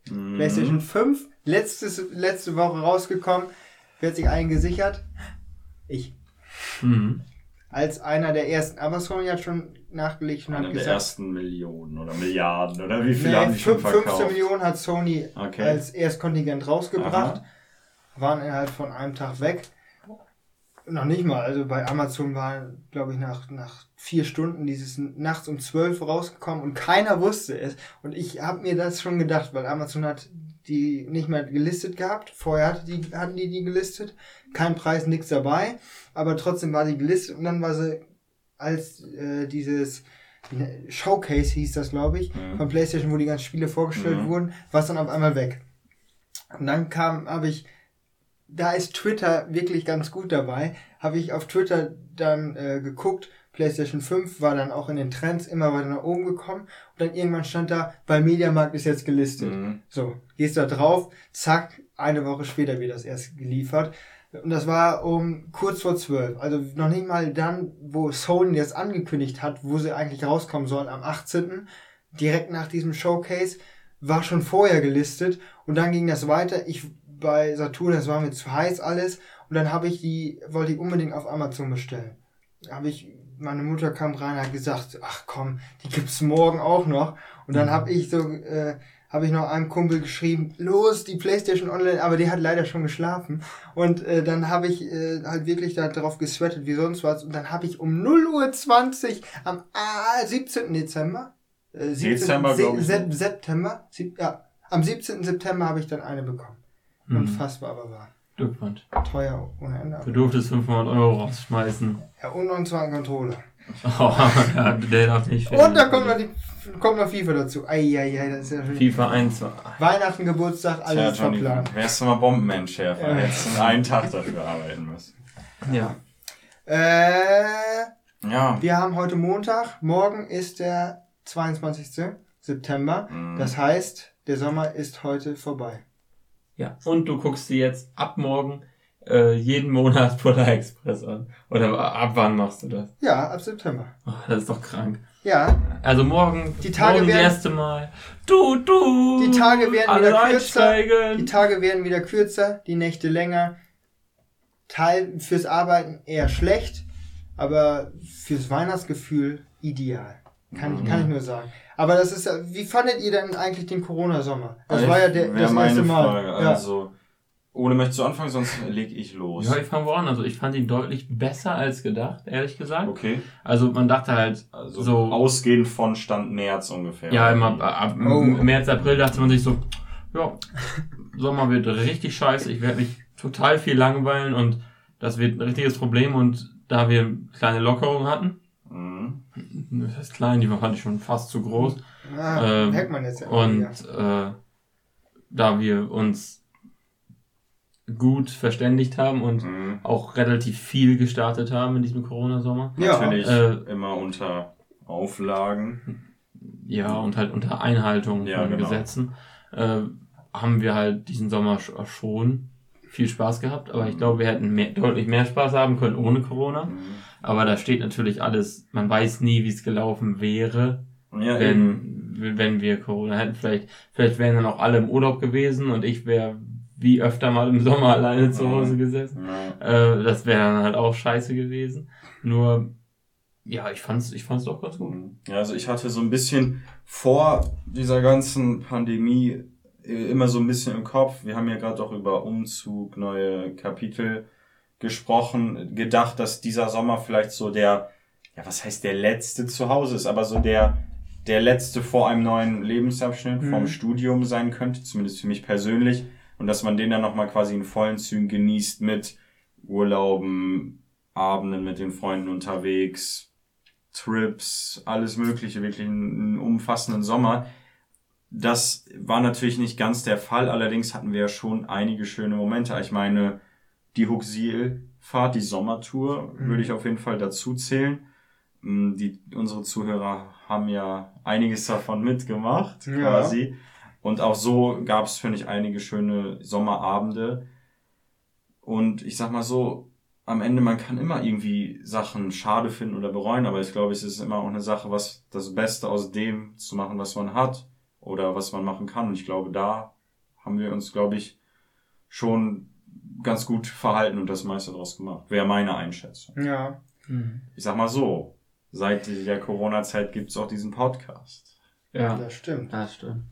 Mhm. Playstation 5, letztes, letzte Woche rausgekommen, hat sich einen gesichert? Ich. Mhm. Als einer der ersten. Aber Sony hat schon nachgelegt und Eine hat der ersten Millionen oder Milliarden oder wie viel nee, haben die schon verkauft? 15 Millionen hat Sony Okay. als Erstkontingent rausgebracht. Aha. Waren innerhalb von einem Tag weg. Noch nicht mal. Also bei Amazon war, glaube ich, nach, nach vier Stunden dieses nachts um zwölf rausgekommen und keiner wusste es. Und ich habe mir das schon gedacht, weil Amazon hat die nicht mehr gelistet gehabt. Vorher hatte die, hatten die die gelistet. Kein Preis, nichts dabei. Aber trotzdem war die gelistet und dann war sie als äh, dieses Showcase hieß das, glaube ich, Mhm. von PlayStation, wo die ganzen Spiele vorgestellt Mhm. wurden, war es dann auf einmal weg. Und dann kam, habe ich, da ist Twitter wirklich ganz gut dabei, habe ich auf Twitter dann äh, geguckt, PlayStation 5 war dann auch in den Trends immer weiter nach oben gekommen und dann irgendwann stand da, bei Mediamarkt ist jetzt gelistet. Mhm. So, gehst da drauf, zack, eine Woche später wird das erst geliefert. Und das war um kurz vor zwölf. Also noch nicht mal dann, wo Sony das angekündigt hat, wo sie eigentlich rauskommen sollen, am 18. Direkt nach diesem Showcase, war schon vorher gelistet. Und dann ging das weiter. Ich bei Saturn, das war mir zu heiß alles. Und dann habe ich die, wollte ich unbedingt auf Amazon bestellen. Habe ich, meine Mutter kam rein und hat gesagt, ach komm, die gibt's morgen auch noch. Und dann habe ich so, äh, habe ich noch einem Kumpel geschrieben, los, die Playstation Online, aber die hat leider schon geschlafen. Und äh, dann habe ich äh, halt wirklich da drauf gesweatet wie sonst was. Und dann habe ich um 0 Uhr 20 am ah, 17. Dezember, äh, 17. Dezember, Se- ich. Se September, sieb, ja, am 17. September habe ich dann eine bekommen. Mhm. Unfassbar aber war. Glückwunsch. Teuer ohne Ende. Du durftest 500 Euro rausschmeißen. Ja, und noch ein zweiten Controller. Oh, ja, der darf nicht fehlen. Und da kommt noch, die, kommt noch FIFA dazu. Eieiei, das ist ja schon. FIFA 1. 2. Weihnachten, Geburtstag, alles Tja, Johnny, verplant. wärst du mal Bombenentschärfer, Ja. hättest du einen Tag dafür arbeiten müssen. Ja. Äh, Ja. wir haben heute Montag. Morgen ist der 22. September. Mhm. Das heißt, der Sommer ist heute vorbei. Ja. Und du guckst dir jetzt ab morgen äh, jeden Monat Polar Express an. Oder ab wann machst du das? Ja, ab September. Oh, das ist doch krank. Ja, Also morgen, Die Tage morgen das werden- erste Mal. Du, du. Die Tage werden wieder kürzer. einsteigen. die Tage werden wieder kürzer, die Nächte länger. Teil fürs Arbeiten eher schlecht, aber fürs Weihnachtsgefühl ideal. Kann, ich, Mhm. kann ich nur sagen. Aber das ist ja, wie fandet ihr denn eigentlich den Corona-Sommer? Das Ich- war ja der, das meine erste Mal. Frage. Ja. Also, Ole, möchtest du anfangen, sonst leg ich los. Ja, ich fange woran. Also ich fand ihn deutlich besser als gedacht, ehrlich gesagt. Okay. Also man dachte halt Also so, ausgehend von Stand März ungefähr. ja, im Ab- ab, Oh. März, April dachte man sich so, ja, Sommer wird richtig scheiße, ich werde mich total viel langweilen und das wird ein richtiges Problem und da wir kleine Lockerungen hatten. Das heißt klein, die fand ich schon fast zu groß, Ah, Ähm, merkt man jetzt ja. Und äh, da wir uns gut verständigt haben und Mhm. auch relativ viel gestartet haben in diesem Corona-Sommer. Ja. Natürlich Äh, immer unter Auflagen. Ja, und halt unter Einhaltung Ja, von genau. Gesetzen äh, haben wir halt diesen Sommer sch- schon viel Spaß gehabt. Aber ich glaube, wir hätten mehr, deutlich mehr Spaß haben können ohne Corona. Mhm. Aber da steht natürlich alles, man weiß nie, wie es gelaufen wäre, Ja, eben. wenn, wenn wir Corona hätten. Vielleicht, vielleicht wären dann auch alle im Urlaub gewesen und ich wäre wie öfter mal im Sommer alleine zu Hause gesessen. Ja. Äh, das wäre dann halt auch scheiße gewesen. Nur, ja, ich fand's, ich fand's doch ganz gut. Ja, also ich hatte so ein bisschen vor dieser ganzen Pandemie äh, immer so ein bisschen im Kopf. Wir haben ja gerade auch über Umzug, neue Kapitel gesprochen, gedacht, dass dieser Sommer vielleicht so der, ja, was heißt der letzte zu Hause ist, aber so der, der letzte vor einem neuen Lebensabschnitt Mhm. vom Studium sein könnte, zumindest für mich persönlich. Und dass man den dann nochmal quasi in vollen Zügen genießt mit Urlauben, Abenden mit den Freunden unterwegs, Trips, alles Mögliche, wirklich einen, einen umfassenden Sommer. Das war natürlich nicht ganz der Fall, allerdings hatten wir ja schon einige schöne Momente. Ich meine, die Huxil-Fahrt, die Sommertour, Mhm. würde ich auf jeden Fall dazu zählen. Mm, Die, unsere Zuhörer haben ja einiges davon mitgemacht, Ja. quasi. Und auch so gab es, finde ich, einige schöne Sommerabende. Und ich sag mal so, am Ende, man kann immer irgendwie Sachen schade finden oder bereuen, aber ich glaube, es ist immer auch eine Sache, was das Beste aus dem zu machen, was man hat oder was man machen kann. Und ich glaube, da haben wir uns, glaube ich, schon ganz gut verhalten und das meiste daraus gemacht. Wäre meine Einschätzung. ja. Ich sag mal so, seit der Corona-Zeit gibt's auch diesen Podcast. Ja, das stimmt. das stimmt.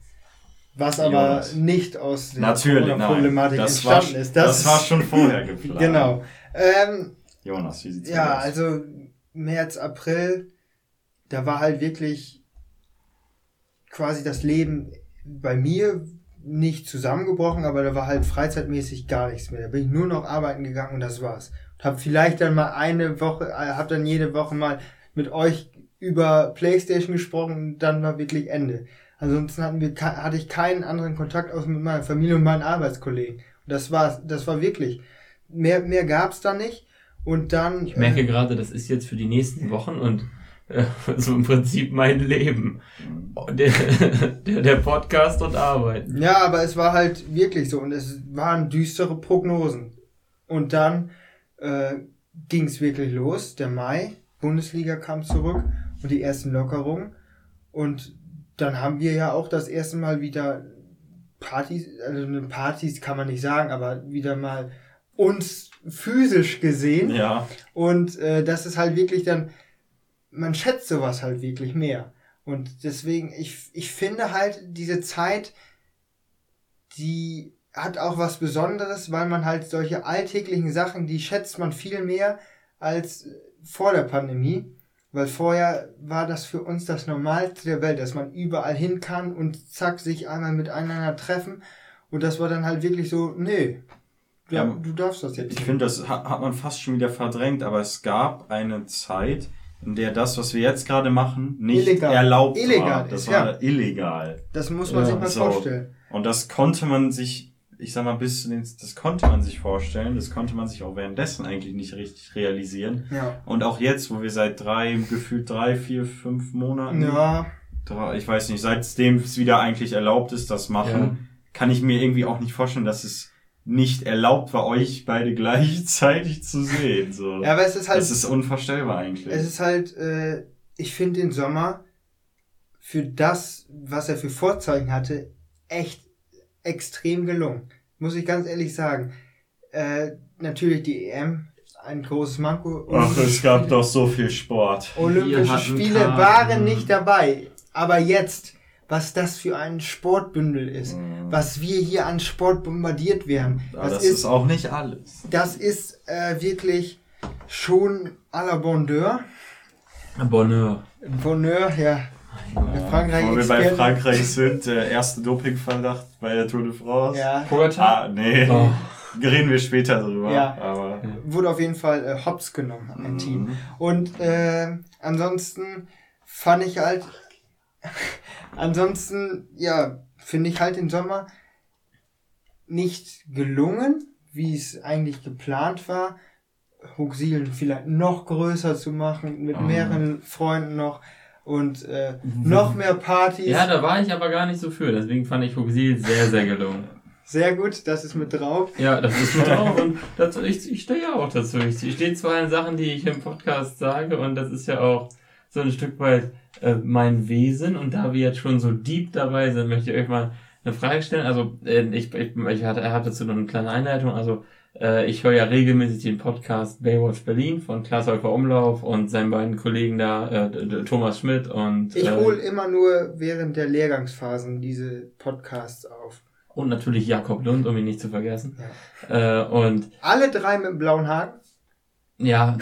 Was aber Jonas. nicht aus der. Problematik Das war, entstanden ist. das, war schon vorher geplant. Genau. Ähm, Jonas, wie sieht's Ja, aus? also März, April, da war halt wirklich quasi das Leben bei mir nicht zusammengebrochen, aber da war halt freizeitmäßig gar nichts mehr. Da bin ich nur noch arbeiten gegangen und das war's. Und hab vielleicht dann mal eine Woche, äh, hab dann jede Woche mal mit euch über Playstation gesprochen und dann war wirklich Ende. Ansonsten hatten wir, hatte ich keinen anderen Kontakt außer mit meiner Familie und meinen Arbeitskollegen. Und das war, das war wirklich. Mehr, mehr gab's da nicht. Und dann. Ich merke gerade, das ist jetzt für die nächsten Wochen und äh, so im Prinzip mein Leben. Der, der, der Podcast und Arbeiten. Ja, aber es war halt wirklich so und es waren düstere Prognosen. Und dann äh, ging es wirklich los, der Mai, Bundesliga kam zurück und die ersten Lockerungen. Und dann haben wir ja auch das erste Mal wieder Partys, also Partys kann man nicht sagen, aber wieder mal uns physisch gesehen. Ja, Und äh, das ist halt wirklich dann, man schätzt sowas halt wirklich mehr. Und deswegen, ich, ich finde halt, diese Zeit, die hat auch was Besonderes, weil man halt solche alltäglichen Sachen, die schätzt man viel mehr als vor der Pandemie. Weil vorher war das für uns das Normalste der Welt, dass man überall hin kann und zack, sich einmal miteinander treffen. Und das war dann halt wirklich so, nee, du, Ja, du darfst das jetzt ich finde, das hat man fast schon wieder verdrängt, aber es gab eine Zeit, in der das, was wir jetzt gerade machen, nicht Illegal. erlaubt Illegal war. Das ist, war ja. illegal. Das muss man Ja, sich mal so. vorstellen. Und das konnte man sich, ich sag mal, bis zu den, das konnte man sich vorstellen, das konnte man sich auch währenddessen eigentlich nicht richtig realisieren. Ja. Und auch jetzt, wo wir seit drei, gefühlt drei, vier, fünf Monaten, Ja, drei, ich weiß nicht, seitdem es wieder eigentlich erlaubt ist, das machen, kann ich mir irgendwie auch nicht vorstellen, dass es nicht erlaubt war, euch beide gleichzeitig zu sehen. So. ja aber es ist halt, das ist unvorstellbar eigentlich. es ist halt, äh, ich finde den Sommer für das, was er für Vorzeichen hatte, echt extrem gelungen. Muss ich ganz ehrlich sagen. Äh, natürlich die EM, ein großes Manko. Ach, es gab doch so viel Sport. Olympische Spiele Karten. waren nicht dabei. Aber jetzt, was das für ein Sportbündel ist, was wir hier an Sport bombardiert werden, Aber das, das ist auch nicht alles. Das ist äh, wirklich schon à la Bonheur. Bonheur. Bonheur, ja. Frankreich Wo wir bei. Frankreich sind, der erste Dopingverdacht bei der Tour de France. Ja, Pogacar? Ah, nee. Oh. Reden wir später drüber. Ja. Aber. wurde auf jeden Fall äh, hops genommen, ein Mhm. Team. Und äh, ansonsten fand ich halt, ansonsten, ja, finde ich halt den Sommer nicht gelungen, wie es eigentlich geplant war. Huxilien vielleicht noch größer zu machen, mit Mhm. mehreren Freunden noch und äh, noch mehr Partys. Ja, da war ich aber gar nicht so für. Deswegen fand ich Huxil sehr, sehr gelungen. Sehr gut, das ist mit drauf. Ja, das ist mir auch. Und dazu, ich, ich stehe ja auch dazu. Ich, ich stehe zu allen Sachen, die ich im Podcast sage. Und das ist ja auch so ein Stück weit äh, mein Wesen. Und da wir jetzt schon so deep dabei sind, möchte ich euch mal eine Frage stellen. Also, äh, ich, ich, ich hatte, habe dazu noch eine kleine Einleitung. Also, äh, ich höre ja regelmäßig den Podcast Baywatch Berlin von Klaas Häufer Umlauf und seinen beiden Kollegen da, äh, Thomas Schmidt und, Ich äh, hole immer nur während der Lehrgangsphasen diese Podcasts auf. und natürlich Jakob Lund, um ihn nicht zu vergessen. Äh, und Alle drei mit dem blauen Haken. ja,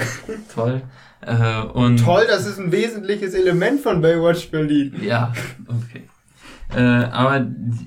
toll. Äh, und Toll, das ist ein wesentliches Element von Baywatch Berlin. Ja, okay. Äh, aber die,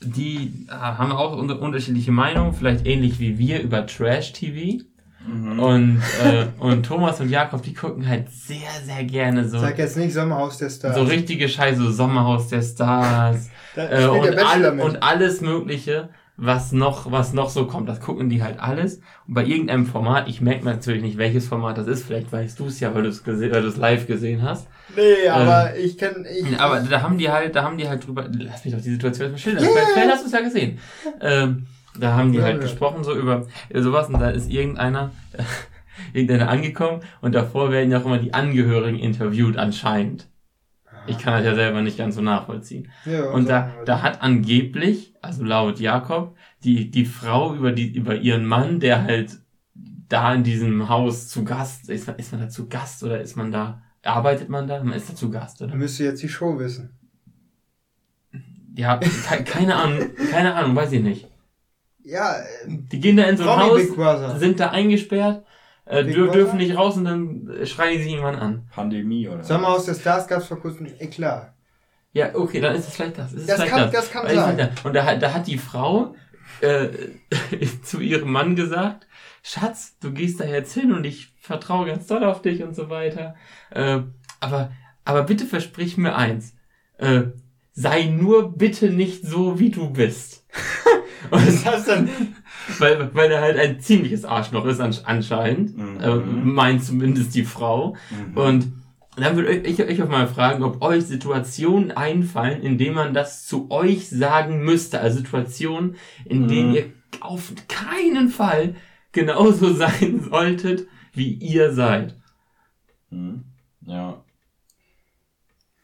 die haben auch unter unterschiedliche Meinungen, vielleicht ähnlich wie wir über Trash-TV. Mhm. Und, äh, und Thomas und Jakob, die gucken halt sehr, sehr gerne so, Sag jetzt nicht Sommerhaus der Stars. so richtige Scheiße, so Sommerhaus der Stars Da äh, und, mit. und alles Mögliche, was noch, was noch so kommt. Das gucken die halt alles. Und bei irgendeinem Format, ich merke natürlich nicht, welches Format das ist, vielleicht weißt du es ja, weil du es gese- weil du es live gesehen hast. nee, aber ich kenn, ich, Ähm, Aber da haben die halt, da haben die halt drüber, lass mich doch die Situation erstmal schildern. Ja, Vielleicht, hast du es ja gesehen. Ähm, da haben die Ja, halt ja. gesprochen so über sowas und da ist irgendeiner, irgendeiner angekommen und davor werden ja auch immer die Angehörigen interviewt anscheinend. Ich kann das ja selber nicht ganz so nachvollziehen. ja, Und da, so- da hat angeblich, also laut Jakob, die, die Frau über die, über ihren Mann, der halt da in diesem Haus zu Gast, ist man, ist man da zu Gast oder ist man da, arbeitet man da? Man ist da zu Gast, oder? Da müsst ihr jetzt die Show wissen. Ja, ke keine Ahnung, keine Ahnung, weiß ich nicht. Ja, äh, Die gehen da in so ein Haus, sind da eingesperrt äh, dür dürfen nicht raus und dann schreien sie jemanden an. Pandemie oder Sommerhaus der Stars gab es vor kurzem Eklat. Ja, okay, dann ist es vielleicht das. Ist es Das vielleicht kann- das kann Weil ich sein. finde, Und da, hat- da hat die Frau äh, zu ihrem Mann gesagt, Schatz, du gehst da jetzt hin und ich vertraue ganz doll auf dich und so weiter. Äh, aber, aber bitte versprich mir eins. Äh, sei nur bitte nicht so, wie du bist. und Was heißt denn? weil, weil er halt ein ziemliches Arschloch ist ansch- anscheinend. Mhm. Äh, meint zumindest die Frau. Mhm. Und dann würde ich euch mal fragen, ob euch Situationen einfallen, in denen man das zu euch sagen müsste. Also Situationen, in Mhm. denen ihr auf keinen Fall genauso sein solltet, wie ihr seid. Mhm. Ja.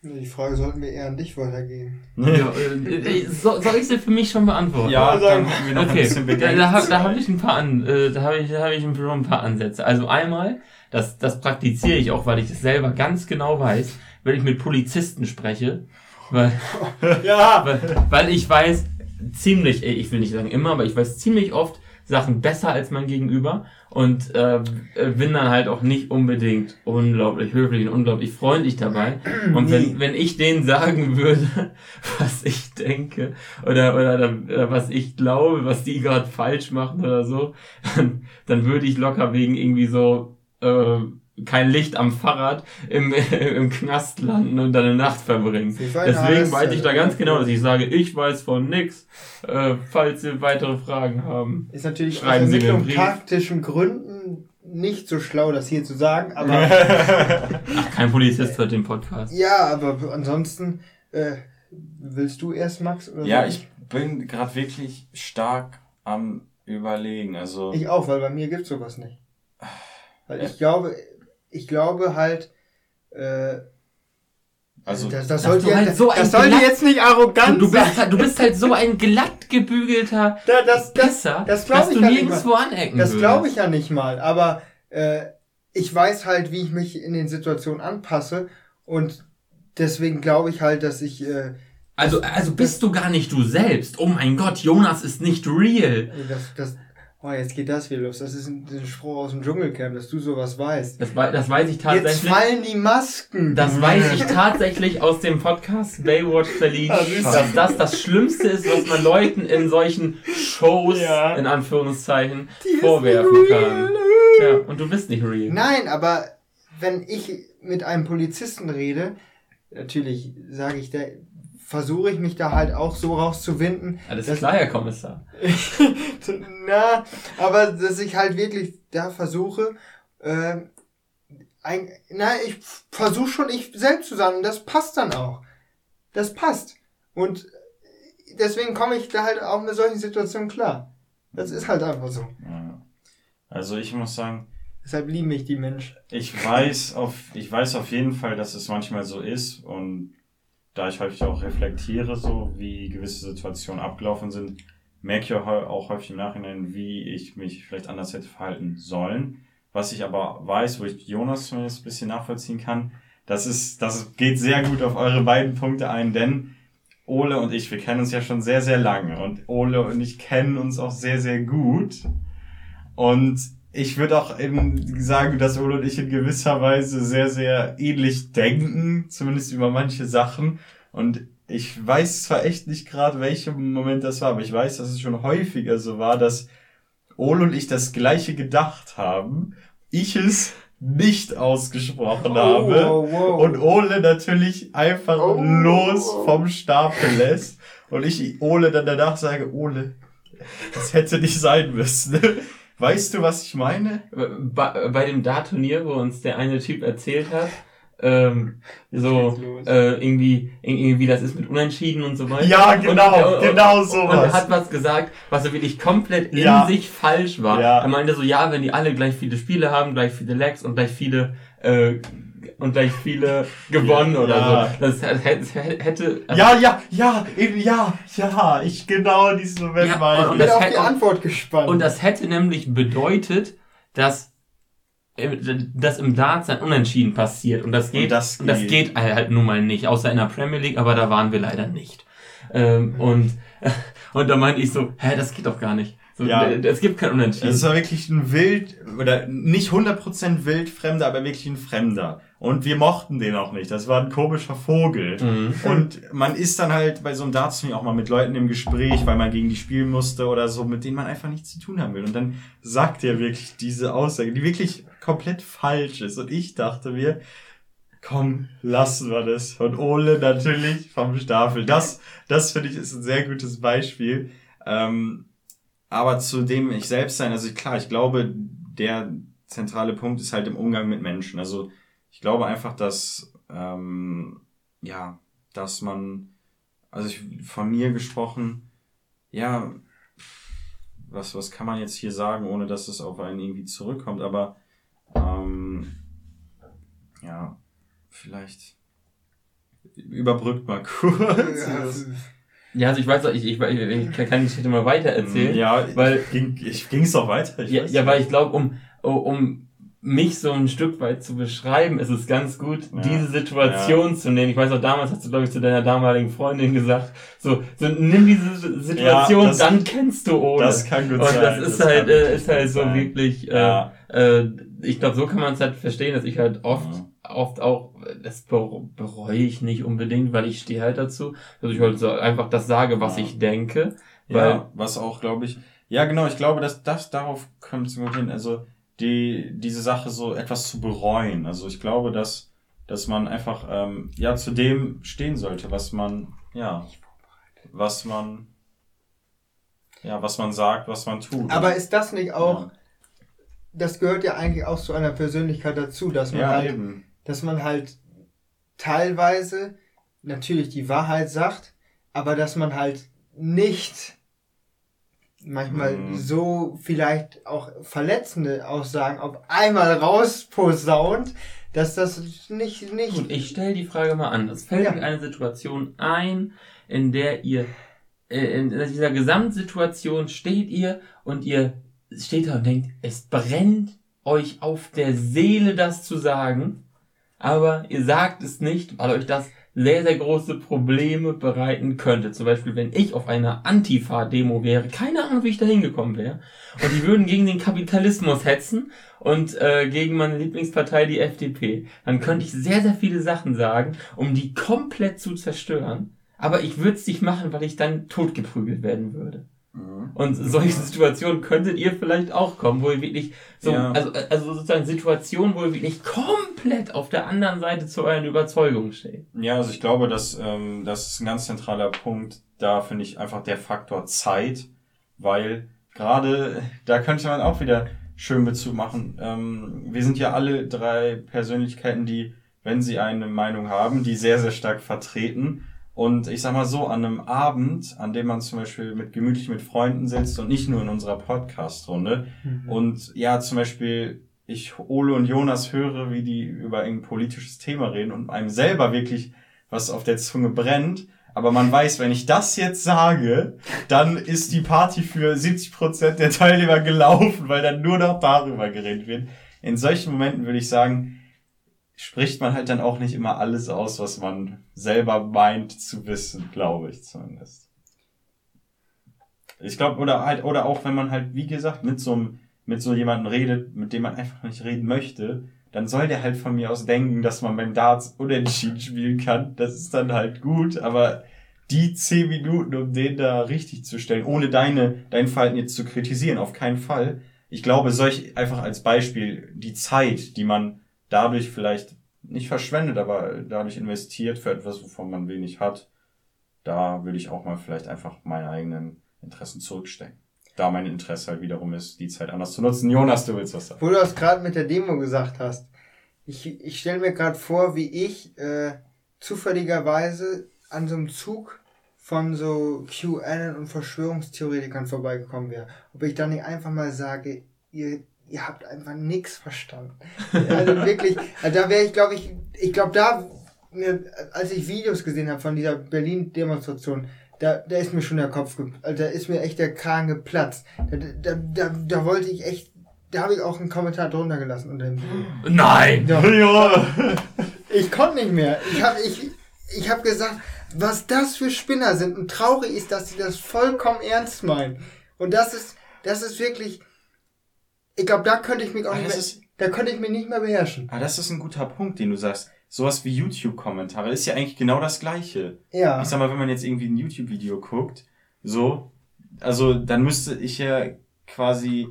Die Frage sollten wir eher an dich weitergeben. Ja, äh, äh, so, soll ich sie für mich schon beantworten? Ja, dann haben wir noch ein Okay, bisschen da, Bedenken. da, hab- da habe ich ein paar an, äh, da habe ich, da habe ich schon ein paar Ansätze. Also einmal, das, das praktiziere ich auch, weil ich das selber ganz genau weiß, wenn ich mit Polizisten spreche, weil, Ja! weil, weil ich weiß ziemlich, ich will nicht sagen immer, aber ich weiß ziemlich oft Sachen besser als mein Gegenüber und äh, bin dann halt auch nicht unbedingt unglaublich höflich und unglaublich freundlich dabei. Und wenn, wenn ich denen sagen würde, was ich denke oder, oder, oder was ich glaube, was die gerade falsch machen oder so, dann, dann würde ich locker wegen irgendwie so äh, kein Licht am Fahrrad im, im Knast landen und dann eine Nacht verbringen. Deswegen weiß ich da äh, ganz genau, dass ich sage, ich weiß von nix. Äh, falls Sie weitere Fragen haben. Ist natürlich aus Schreiben Sie mir einen Brief. taktischen Gründen nicht so schlau, das hier zu sagen, aber Ach, kein Polizist hört den Podcast. ja, aber ansonsten äh, willst du erst, Max? Oder Ja, soll ich bin gerade wirklich stark am überlegen. Also Ich auch, weil bei mir gibt's sowas nicht. Weil Ja. ich glaube, ich glaube halt, äh, also das, das sollte, halt so das sollte glatt- jetzt nicht arrogant du, sein. bist, halt- du bist halt so ein glatt gebügelter Da, das, das, Pisser, das glaub dass ich du ja nirgendwo anecken das glaube ich ja nicht mal. Aber äh, ich weiß halt, wie ich mich in den Situationen anpasse und deswegen glaube ich halt, dass ich äh, Also, also bist du gar nicht du selbst. Oh mein Gott, Jonas ist nicht real. das, das, oh, jetzt geht das wieder los. Das ist ein, ein Spruch aus dem Dschungelcamp, dass du sowas weißt. Das, das weiß ich Jetzt tatsächlich. fallen die Masken. Das weiß ich tatsächlich aus dem Podcast Baywatch Verliehen, Ah, dass das das Schlimmste ist, was man Leuten in solchen Shows, Ja. in Anführungszeichen, Die vorwerfen kann. Ja, und du bist nicht real. Nein, aber wenn ich mit einem Polizisten rede, natürlich sage ich, da versuche ich mich da halt auch so rauszuwinden. Alles dass- klar, Herr Kommissar. Na, aber dass ich halt wirklich da versuche, äh, ein, na, ich versuche schon ich selbst zu sein und das passt dann auch. Das passt. Und deswegen komme ich da halt auch mit solchen Situationen klar. Das ist halt einfach so. ja. also ich muss sagen, Deshalb lieben mich die Menschen. ich weiß auf ich weiß auf jeden Fall, dass es manchmal so ist und da ich häufig auch reflektiere, so wie gewisse Situationen abgelaufen sind, merke ich auch häu- auch häufig im Nachhinein, wie ich mich vielleicht anders hätte verhalten sollen. Was ich aber weiß, wo ich Jonas zumindest ein bisschen nachvollziehen kann, das ist, das geht sehr gut auf eure beiden Punkte ein, denn Ole und ich, wir kennen uns ja schon sehr, sehr lange und Ole und ich kennen uns auch sehr, sehr gut. Und ich würde auch eben sagen, dass Ole und ich in gewisser Weise sehr, sehr ähnlich denken, zumindest über manche Sachen. Und ich weiß zwar echt nicht gerade, welcher Moment das war, aber ich weiß, dass es schon häufiger so war, dass Ole und ich das gleiche gedacht haben, ich es nicht ausgesprochen habe wow, wow. und Ole natürlich einfach Oh. los vom Stapel lässt und ich Ole dann danach sage, Ole, das hätte nicht sein müssen. Weißt du, was ich meine? Bei, bei dem Dart-Turnier, wo uns der eine Typ erzählt hat, ähm, so äh, irgendwie, irgendwie das ist mit Unentschieden und so weiter. Ja, genau, und, genau Und sowas. er hat was gesagt, was so wirklich komplett in Ja. sich falsch war. Ja. Er meinte so, ja, wenn die alle gleich viele Spiele haben, gleich viele Lags und gleich viele äh, und gleich viele gewonnen Ja. oder so. Das hätte, hätte Ja, ja, ja, eben, ja, ja, ich genau in diesem Moment Ja, war ich. und Ich bin das auf hätte- die Antwort gespannt. Und das hätte nämlich bedeutet, dass äh, dass im Darts ein Unentschieden passiert und das geht Und das und das geht. geht halt nun mal nicht, außer in der Premier League, aber da waren wir leider nicht. Ähm, und und da meinte ich so, hä, das geht doch gar nicht. So, Ja. Es gibt kein Unentschieden. Es war wirklich ein wild, oder nicht 100% wildfremder, aber wirklich ein Fremder. Und wir mochten den auch nicht. Das war ein komischer Vogel. Mhm. Und man ist dann halt bei so einem Darts-Turnier auch mal mit Leuten im Gespräch, weil man gegen die spielen musste oder so, mit denen man einfach nichts zu tun haben will. Und dann sagt er wirklich diese Aussage, die wirklich komplett falsch ist. Und ich dachte mir, komm, lassen wir das. Und Ole natürlich vom Staffel. Das, das finde ich ist ein sehr gutes Beispiel. Ähm, aber zu dem ich selbst sein, also klar, ich glaube, der zentrale Punkt ist halt im Umgang mit Menschen. Also ich glaube einfach, dass ähm, ja, dass man, also ich, von mir gesprochen, ja, was was kann man jetzt hier sagen, ohne dass es auf einen irgendwie zurückkommt? Aber ähm, ja, vielleicht überbrückt mal kurz. Ja, also ich weiß auch, ich, ich, ich kann die Geschichte mal weiter erzählen. Ja, weil- ging ich ging's doch weiter. Ich Ja, ja, weil ich glaube, um, um mich so ein Stück weit zu beschreiben, ist es ganz gut, Ja. diese Situation zu nehmen. Ich weiß auch, damals hast du, glaube ich, zu deiner damaligen Freundin gesagt, so, so nimm diese Situation, Ja, das- dann kennst du Ole. das kann gut Und sein. das ist kann halt, äh, ist halt so sein. wirklich, äh, Ja. äh, ich glaube, so kann man es halt verstehen, dass ich halt oft. Oft auch, das bere- bereue ich nicht unbedingt, weil ich stehe halt dazu, dass ich halt so einfach das sage, was Ja. ich denke. Weil, Ja, was auch, glaube ich. Ja, genau, ich glaube, dass das darauf kommt es gut hin. Also die diese Sache so etwas zu bereuen. Also ich glaube, dass dass man einfach ähm, ja zu dem stehen sollte, was man ja was man ja was man sagt, was man tut. Aber ist das nicht auch, ja, das gehört ja eigentlich auch zu einer Persönlichkeit dazu, dass man ja halt, eben. Dass man halt teilweise natürlich die Wahrheit sagt, aber dass man halt nicht manchmal Mhm. so vielleicht auch verletzende Aussagen auf einmal rausposaunt, dass das nicht, nicht, Gut, ich stelle die Frage mal anders. Fällt Ja. euch eine Situation ein, in der ihr, äh, in dieser Gesamtsituation steht ihr und ihr steht da und denkt, es brennt euch auf der Seele, das zu sagen, aber ihr sagt es nicht, weil euch das sehr, sehr große Probleme bereiten könnte. Zum Beispiel, wenn ich auf einer Antifa-Demo wäre, keine Ahnung, wie ich da hingekommen wäre, und die würden gegen den Kapitalismus hetzen und äh, gegen meine Lieblingspartei, die FDP, dann könnte ich sehr, sehr viele Sachen sagen, um die komplett zu zerstören. Aber ich würde es nicht machen, weil ich dann totgeprügelt werden würde. Mhm. Und solche Situationen könntet ihr vielleicht auch kommen, wo ihr wirklich so, Ja. also, also sozusagen Situationen, wo ihr wirklich komplett auf der anderen Seite zu euren Überzeugungen steht. Ja, also ich glaube, dass ähm, das ist ein ganz zentraler Punkt. Da finde ich einfach der Faktor Zeit, weil gerade da könnte man auch wieder schön Bezug machen. Ähm, wir sind ja alle drei Persönlichkeiten, die, wenn sie eine Meinung haben, die sehr, sehr stark vertreten. Und ich sag mal so, an einem Abend, an dem man zum Beispiel mit gemütlich mit Freunden sitzt und nicht nur in unserer Podcast-Runde, und ja, zum Beispiel, ich Ole und Jonas höre, wie die über ein politisches Thema reden und einem selber wirklich was auf der Zunge brennt. Aber man weiß, wenn ich das jetzt sage, dann ist die Party für 70 Prozent der Teilnehmer gelaufen, weil dann nur noch darüber geredet wird. In solchen Momenten würde ich sagen, spricht man halt dann auch nicht immer alles aus, was man selber meint zu wissen, glaube ich zumindest. Ich glaube, oder halt, oder auch wenn man halt, wie gesagt, mit so einem, mit so jemandem redet, mit dem man einfach nicht reden möchte, dann soll der halt von mir aus denken, dass man beim Darts unentschieden spielen kann. Das ist dann halt gut, aber die zehn Minuten, um den da richtig zu stellen, ohne deine, dein Verhalten jetzt zu kritisieren, auf keinen Fall. Ich glaube, solch einfach als Beispiel die Zeit, die man dadurch vielleicht nicht verschwendet, aber dadurch investiert für etwas, wovon man wenig hat, da würde ich auch mal vielleicht einfach meine eigenen Interessen zurückstecken. Da mein Interesse halt wiederum ist, die Zeit anders zu nutzen. Jonas, du willst was sagen? Wo du das gerade mit der Demo gesagt hast. Ich, ich stelle mir gerade vor, wie ich äh, zufälligerweise an so einem Zug von so QAnon und Verschwörungstheoretikern vorbeigekommen wäre. Ob ich dann nicht einfach mal sage, ihr, ihr habt einfach nix verstanden. Also wirklich, also da wäre ich, glaube ich, ich glaube da, mir, als ich Videos gesehen habe von dieser Berlin-Demonstration, da, da ist mir schon der Kopf, also da ist mir echt der Kragen geplatzt. Da, da, da, da wollte ich echt, da habe ich auch einen Kommentar drunter gelassen unter dem Video. Nein! Ja. Ja. Ich konnte nicht mehr. Ich habe ich, ich hab gesagt, was das für Spinner sind. Und traurig ist, dass sie das vollkommen ernst meinen. Und das ist, das ist wirklich, ich glaube, da könnte ich mich auch Ah, nicht mehr, ist- da könnte ich mich nicht mehr beherrschen. Aber das ist ein guter Punkt, den du sagst. Sowas wie YouTube-Kommentare ist ja eigentlich genau das Gleiche. Ja. Ich sag mal, wenn man jetzt irgendwie ein YouTube-Video guckt, so, also dann müsste ich ja quasi,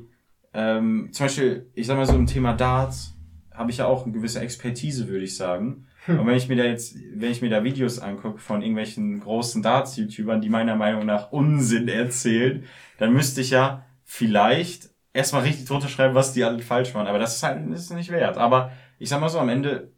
ähm, zum Beispiel, ich sag mal so im Thema Darts, habe ich ja auch eine gewisse Expertise, würde ich sagen. Und wenn ich mir da jetzt, wenn ich mir da Videos angucke von irgendwelchen großen Darts-YouTubern, die meiner Meinung nach Unsinn erzählen, dann müsste ich ja vielleicht erstmal richtig drunter schreiben, was die alle falsch machen. Aber das ist halt ist nicht wert. Aber ich sag mal so, am Ende,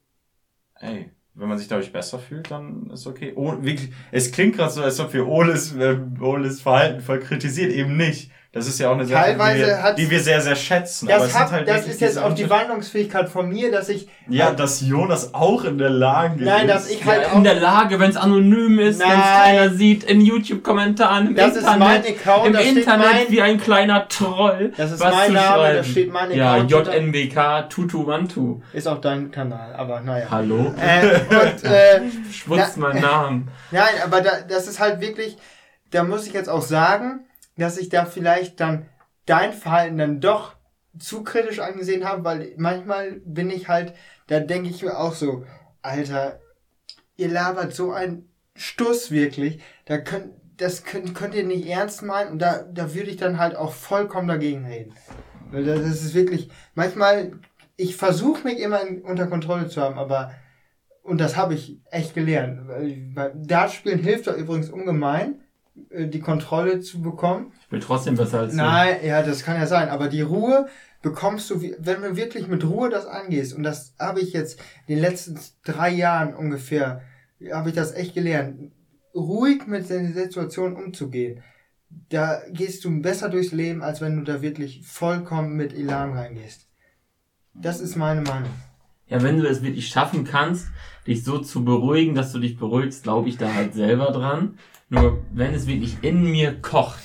ey, wenn man sich dadurch besser fühlt, dann ist okay. Oh, wirklich, es klingt gerade so, als ob wir Oles, äh, Oles Verhalten voll kritisiert, eben nicht. Das ist ja auch eine Sache, die Teilweise wir, hat's- die wir sehr, sehr schätzen. Aber Das, es sind hab, halt das ist jetzt auch die Wandlungsfähigkeit von mir, dass ich, Ja, dass Jonas auch in der Lage Nein, ist. dass ich halt Ja, in der Lage, wenn es anonym ist, wenn es Nein. keiner sieht, in YouTube-Kommentaren, im Das ist Internet, mein Account, im Internet mein- wie ein kleiner Troll. Das ist was mein Name, da schreiben. steht mein Ja, Account. JNBK Tutu ist auch dein Kanal, aber naja. Hallo? Äh, und, äh, Schwutzt Na- meinen Namen. Nein, aber da, das ist halt wirklich, da muss ich jetzt auch sagen, dass ich da vielleicht dann dein Verhalten dann doch zu kritisch angesehen habe, weil manchmal bin ich halt, da denke ich mir auch so, Alter, ihr labert so ein Stuss wirklich, da könnt, das könnt, könnt ihr nicht ernst meinen und da, da würde ich dann halt auch vollkommen dagegen reden. Weil das ist wirklich, manchmal, ich versuche mich immer unter Kontrolle zu haben, aber und das habe ich echt gelernt. Weil Dartspielen hilft doch übrigens ungemein, die Kontrolle zu bekommen. Ich bin trotzdem besser als Nein, ja, das kann ja sein. Aber die Ruhe bekommst du, wenn du wirklich mit Ruhe das angehst. Und das habe ich jetzt in den letzten drei Jahren ungefähr, habe ich das echt gelernt. Ruhig mit der Situation umzugehen. Da gehst du besser durchs Leben, als wenn du da wirklich vollkommen mit Elan reingehst. Das ist meine Meinung. Ja, wenn du es wirklich schaffen kannst, dich so zu beruhigen, dass du dich beruhigst, glaube ich da halt selber dran. Nur wenn es wirklich in mir kocht,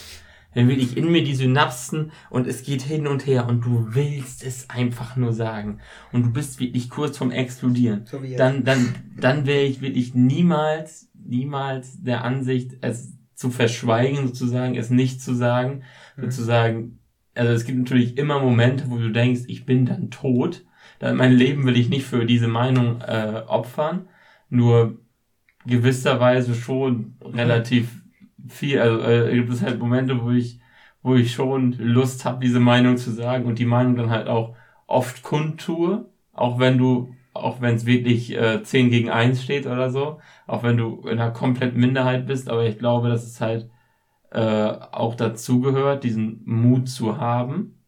wenn wirklich in mir die Synapsen und es geht hin und her und du willst es einfach nur sagen. Und du bist wirklich kurz vom Explodieren, So dann, dann, dann wäre ich wirklich niemals, niemals der Ansicht, es zu verschweigen, sozusagen, es nicht zu sagen, Mhm. sozusagen, also es gibt natürlich immer Momente, wo du denkst, ich bin dann tot, dann mein Leben will ich nicht für diese Meinung äh, opfern, nur gewisserweise schon relativ viel, also äh, gibt es halt Momente, wo ich, wo ich schon Lust habe, diese Meinung zu sagen und die Meinung dann halt auch oft kundtue, auch wenn du, auch wenn es wirklich äh, 10 gegen 1 steht oder so, auch wenn du in einer kompletten Minderheit bist, aber ich glaube, dass es halt äh, auch dazugehört, diesen Mut zu haben,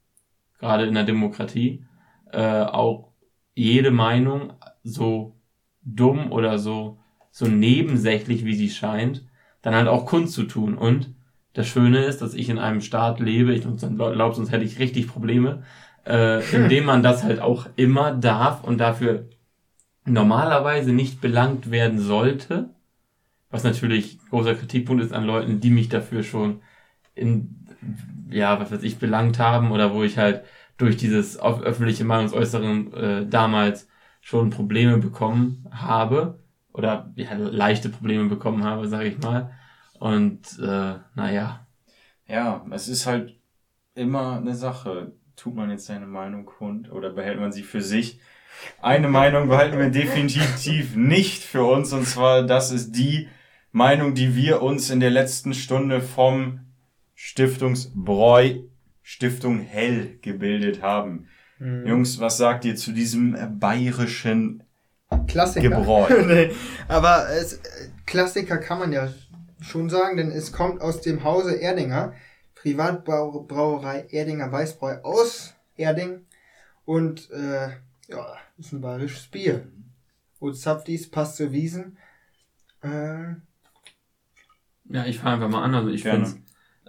gerade in der Demokratie, äh, auch jede Meinung so dumm oder so, so nebensächlich, wie sie scheint, dann halt auch kundzutun. Und das Schöne ist, dass ich in einem Staat lebe, ich glaube, sonst hätte ich richtig Probleme, äh, in dem man das halt auch immer darf und dafür normalerweise nicht belangt werden sollte, was natürlich großer Kritikpunkt ist an Leuten, die mich dafür schon in, ja, was weiß ich, belangt haben oder wo ich halt durch dieses öf- öffentliche Meinungsäußeren äh, damals schon Probleme bekommen habe oder ja, leichte Probleme bekommen habe, sage ich mal. Und äh, naja, Ja, es ist halt immer eine Sache. Tut man jetzt seine Meinung kund oder behält man sie für sich? Eine Meinung behalten wir definitiv nicht für uns und zwar das ist die Meinung, die wir uns in der letzten Stunde vom Stiftungsbräu Stiftung Hell gebildet haben. Mhm. Jungs, was sagt ihr zu diesem bayerischen Klassiker. Gebräu? nee, aber es, Klassiker kann man ja schon sagen, denn es kommt aus dem Hause Erdinger, Privatbrauerei Erdinger Weißbräu aus Erding und äh, ja, ist ein bayerisches Bier. Und Zapfdies passt zur Wiesen. Äh, ja, ich fange einfach mal an. Also ich finde es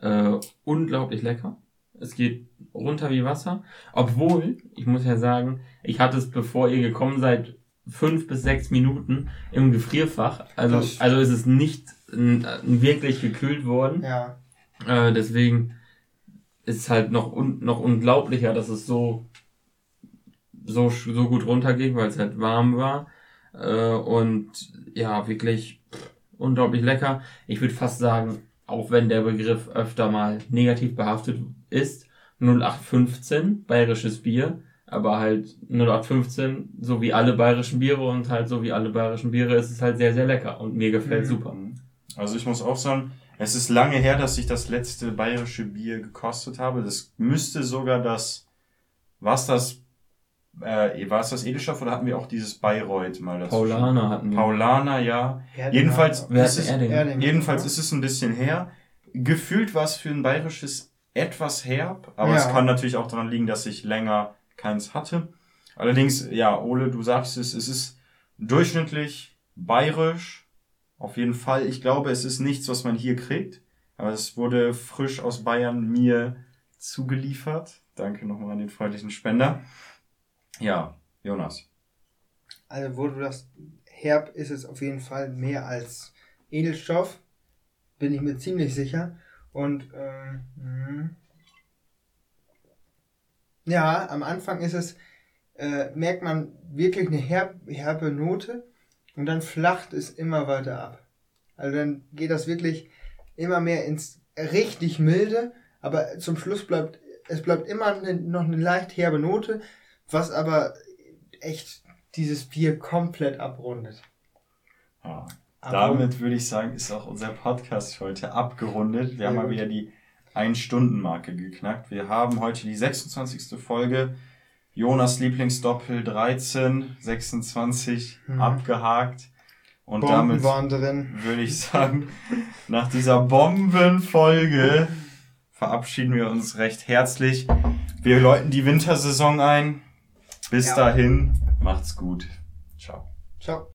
äh, unglaublich lecker. Es geht runter wie Wasser. Obwohl, ich muss ja sagen, ich hatte es, bevor ihr gekommen seid, fünf bis sechs Minuten im Gefrierfach. Also, also ist es nicht wirklich gekühlt worden. ja, Äh, deswegen ist es halt noch, un noch unglaublicher, dass es so, so, so gut runterging, weil es halt warm war. Äh, und ja, wirklich pff, unglaublich lecker. Ich würde fast sagen, auch wenn der Begriff öfter mal negativ behaftet ist, 0815, bayerisches Bier, aber halt 0815, so wie alle bayerischen Biere und halt so wie alle bayerischen Biere ist es halt sehr, sehr lecker und mir gefällt Mhm. super. Also ich muss auch sagen, es ist lange her, dass ich das letzte bayerische Bier gekostet habe. Das müsste sogar das, was das, äh, war es das Edelstoff oder hatten wir auch dieses Bayreuth mal dazu? Paulaner hatten wir. Paulaner, ja. Erdinger. Jedenfalls, ist es, Erdinger? Erdinger. jedenfalls ist es ein bisschen her. Gefühlt war es für ein bayerisches etwas herb, aber es Ja. kann natürlich auch daran liegen, dass ich länger keins hatte. Allerdings, ja, Ole, du sagst es, es ist durchschnittlich bayerisch. Auf jeden Fall. Ich glaube, es ist nichts, was man hier kriegt. Aber es wurde frisch aus Bayern mir zugeliefert. Danke nochmal an den freundlichen Spender. Ja, Jonas. Also, wo du das herb ist es auf jeden Fall mehr als Edelstoff. Bin ich mir ziemlich sicher. Und, ähm, mh. Ja, am Anfang ist es, äh, merkt man wirklich eine herb, herbe Note und dann flacht es immer weiter ab. Also dann geht das wirklich immer mehr ins richtig milde, aber zum Schluss bleibt, es bleibt immer eine, noch eine leicht herbe Note, was aber echt dieses Bier komplett abrundet. Ja. Abrund- Damit würde ich sagen, ist auch unser Podcast heute abgerundet. Wir haben mal wieder die Ein-Stunden-Marke geknackt. Wir haben heute die 26. Folge. Jonas Lieblingsdoppel 13, 26 Mhm. abgehakt. Und Bomben damit waren drin. würde ich sagen, nach dieser Bombenfolge verabschieden wir uns recht herzlich. Wir läuten die Wintersaison ein. Bis Ja. dahin, macht's gut. Ciao. Ciao.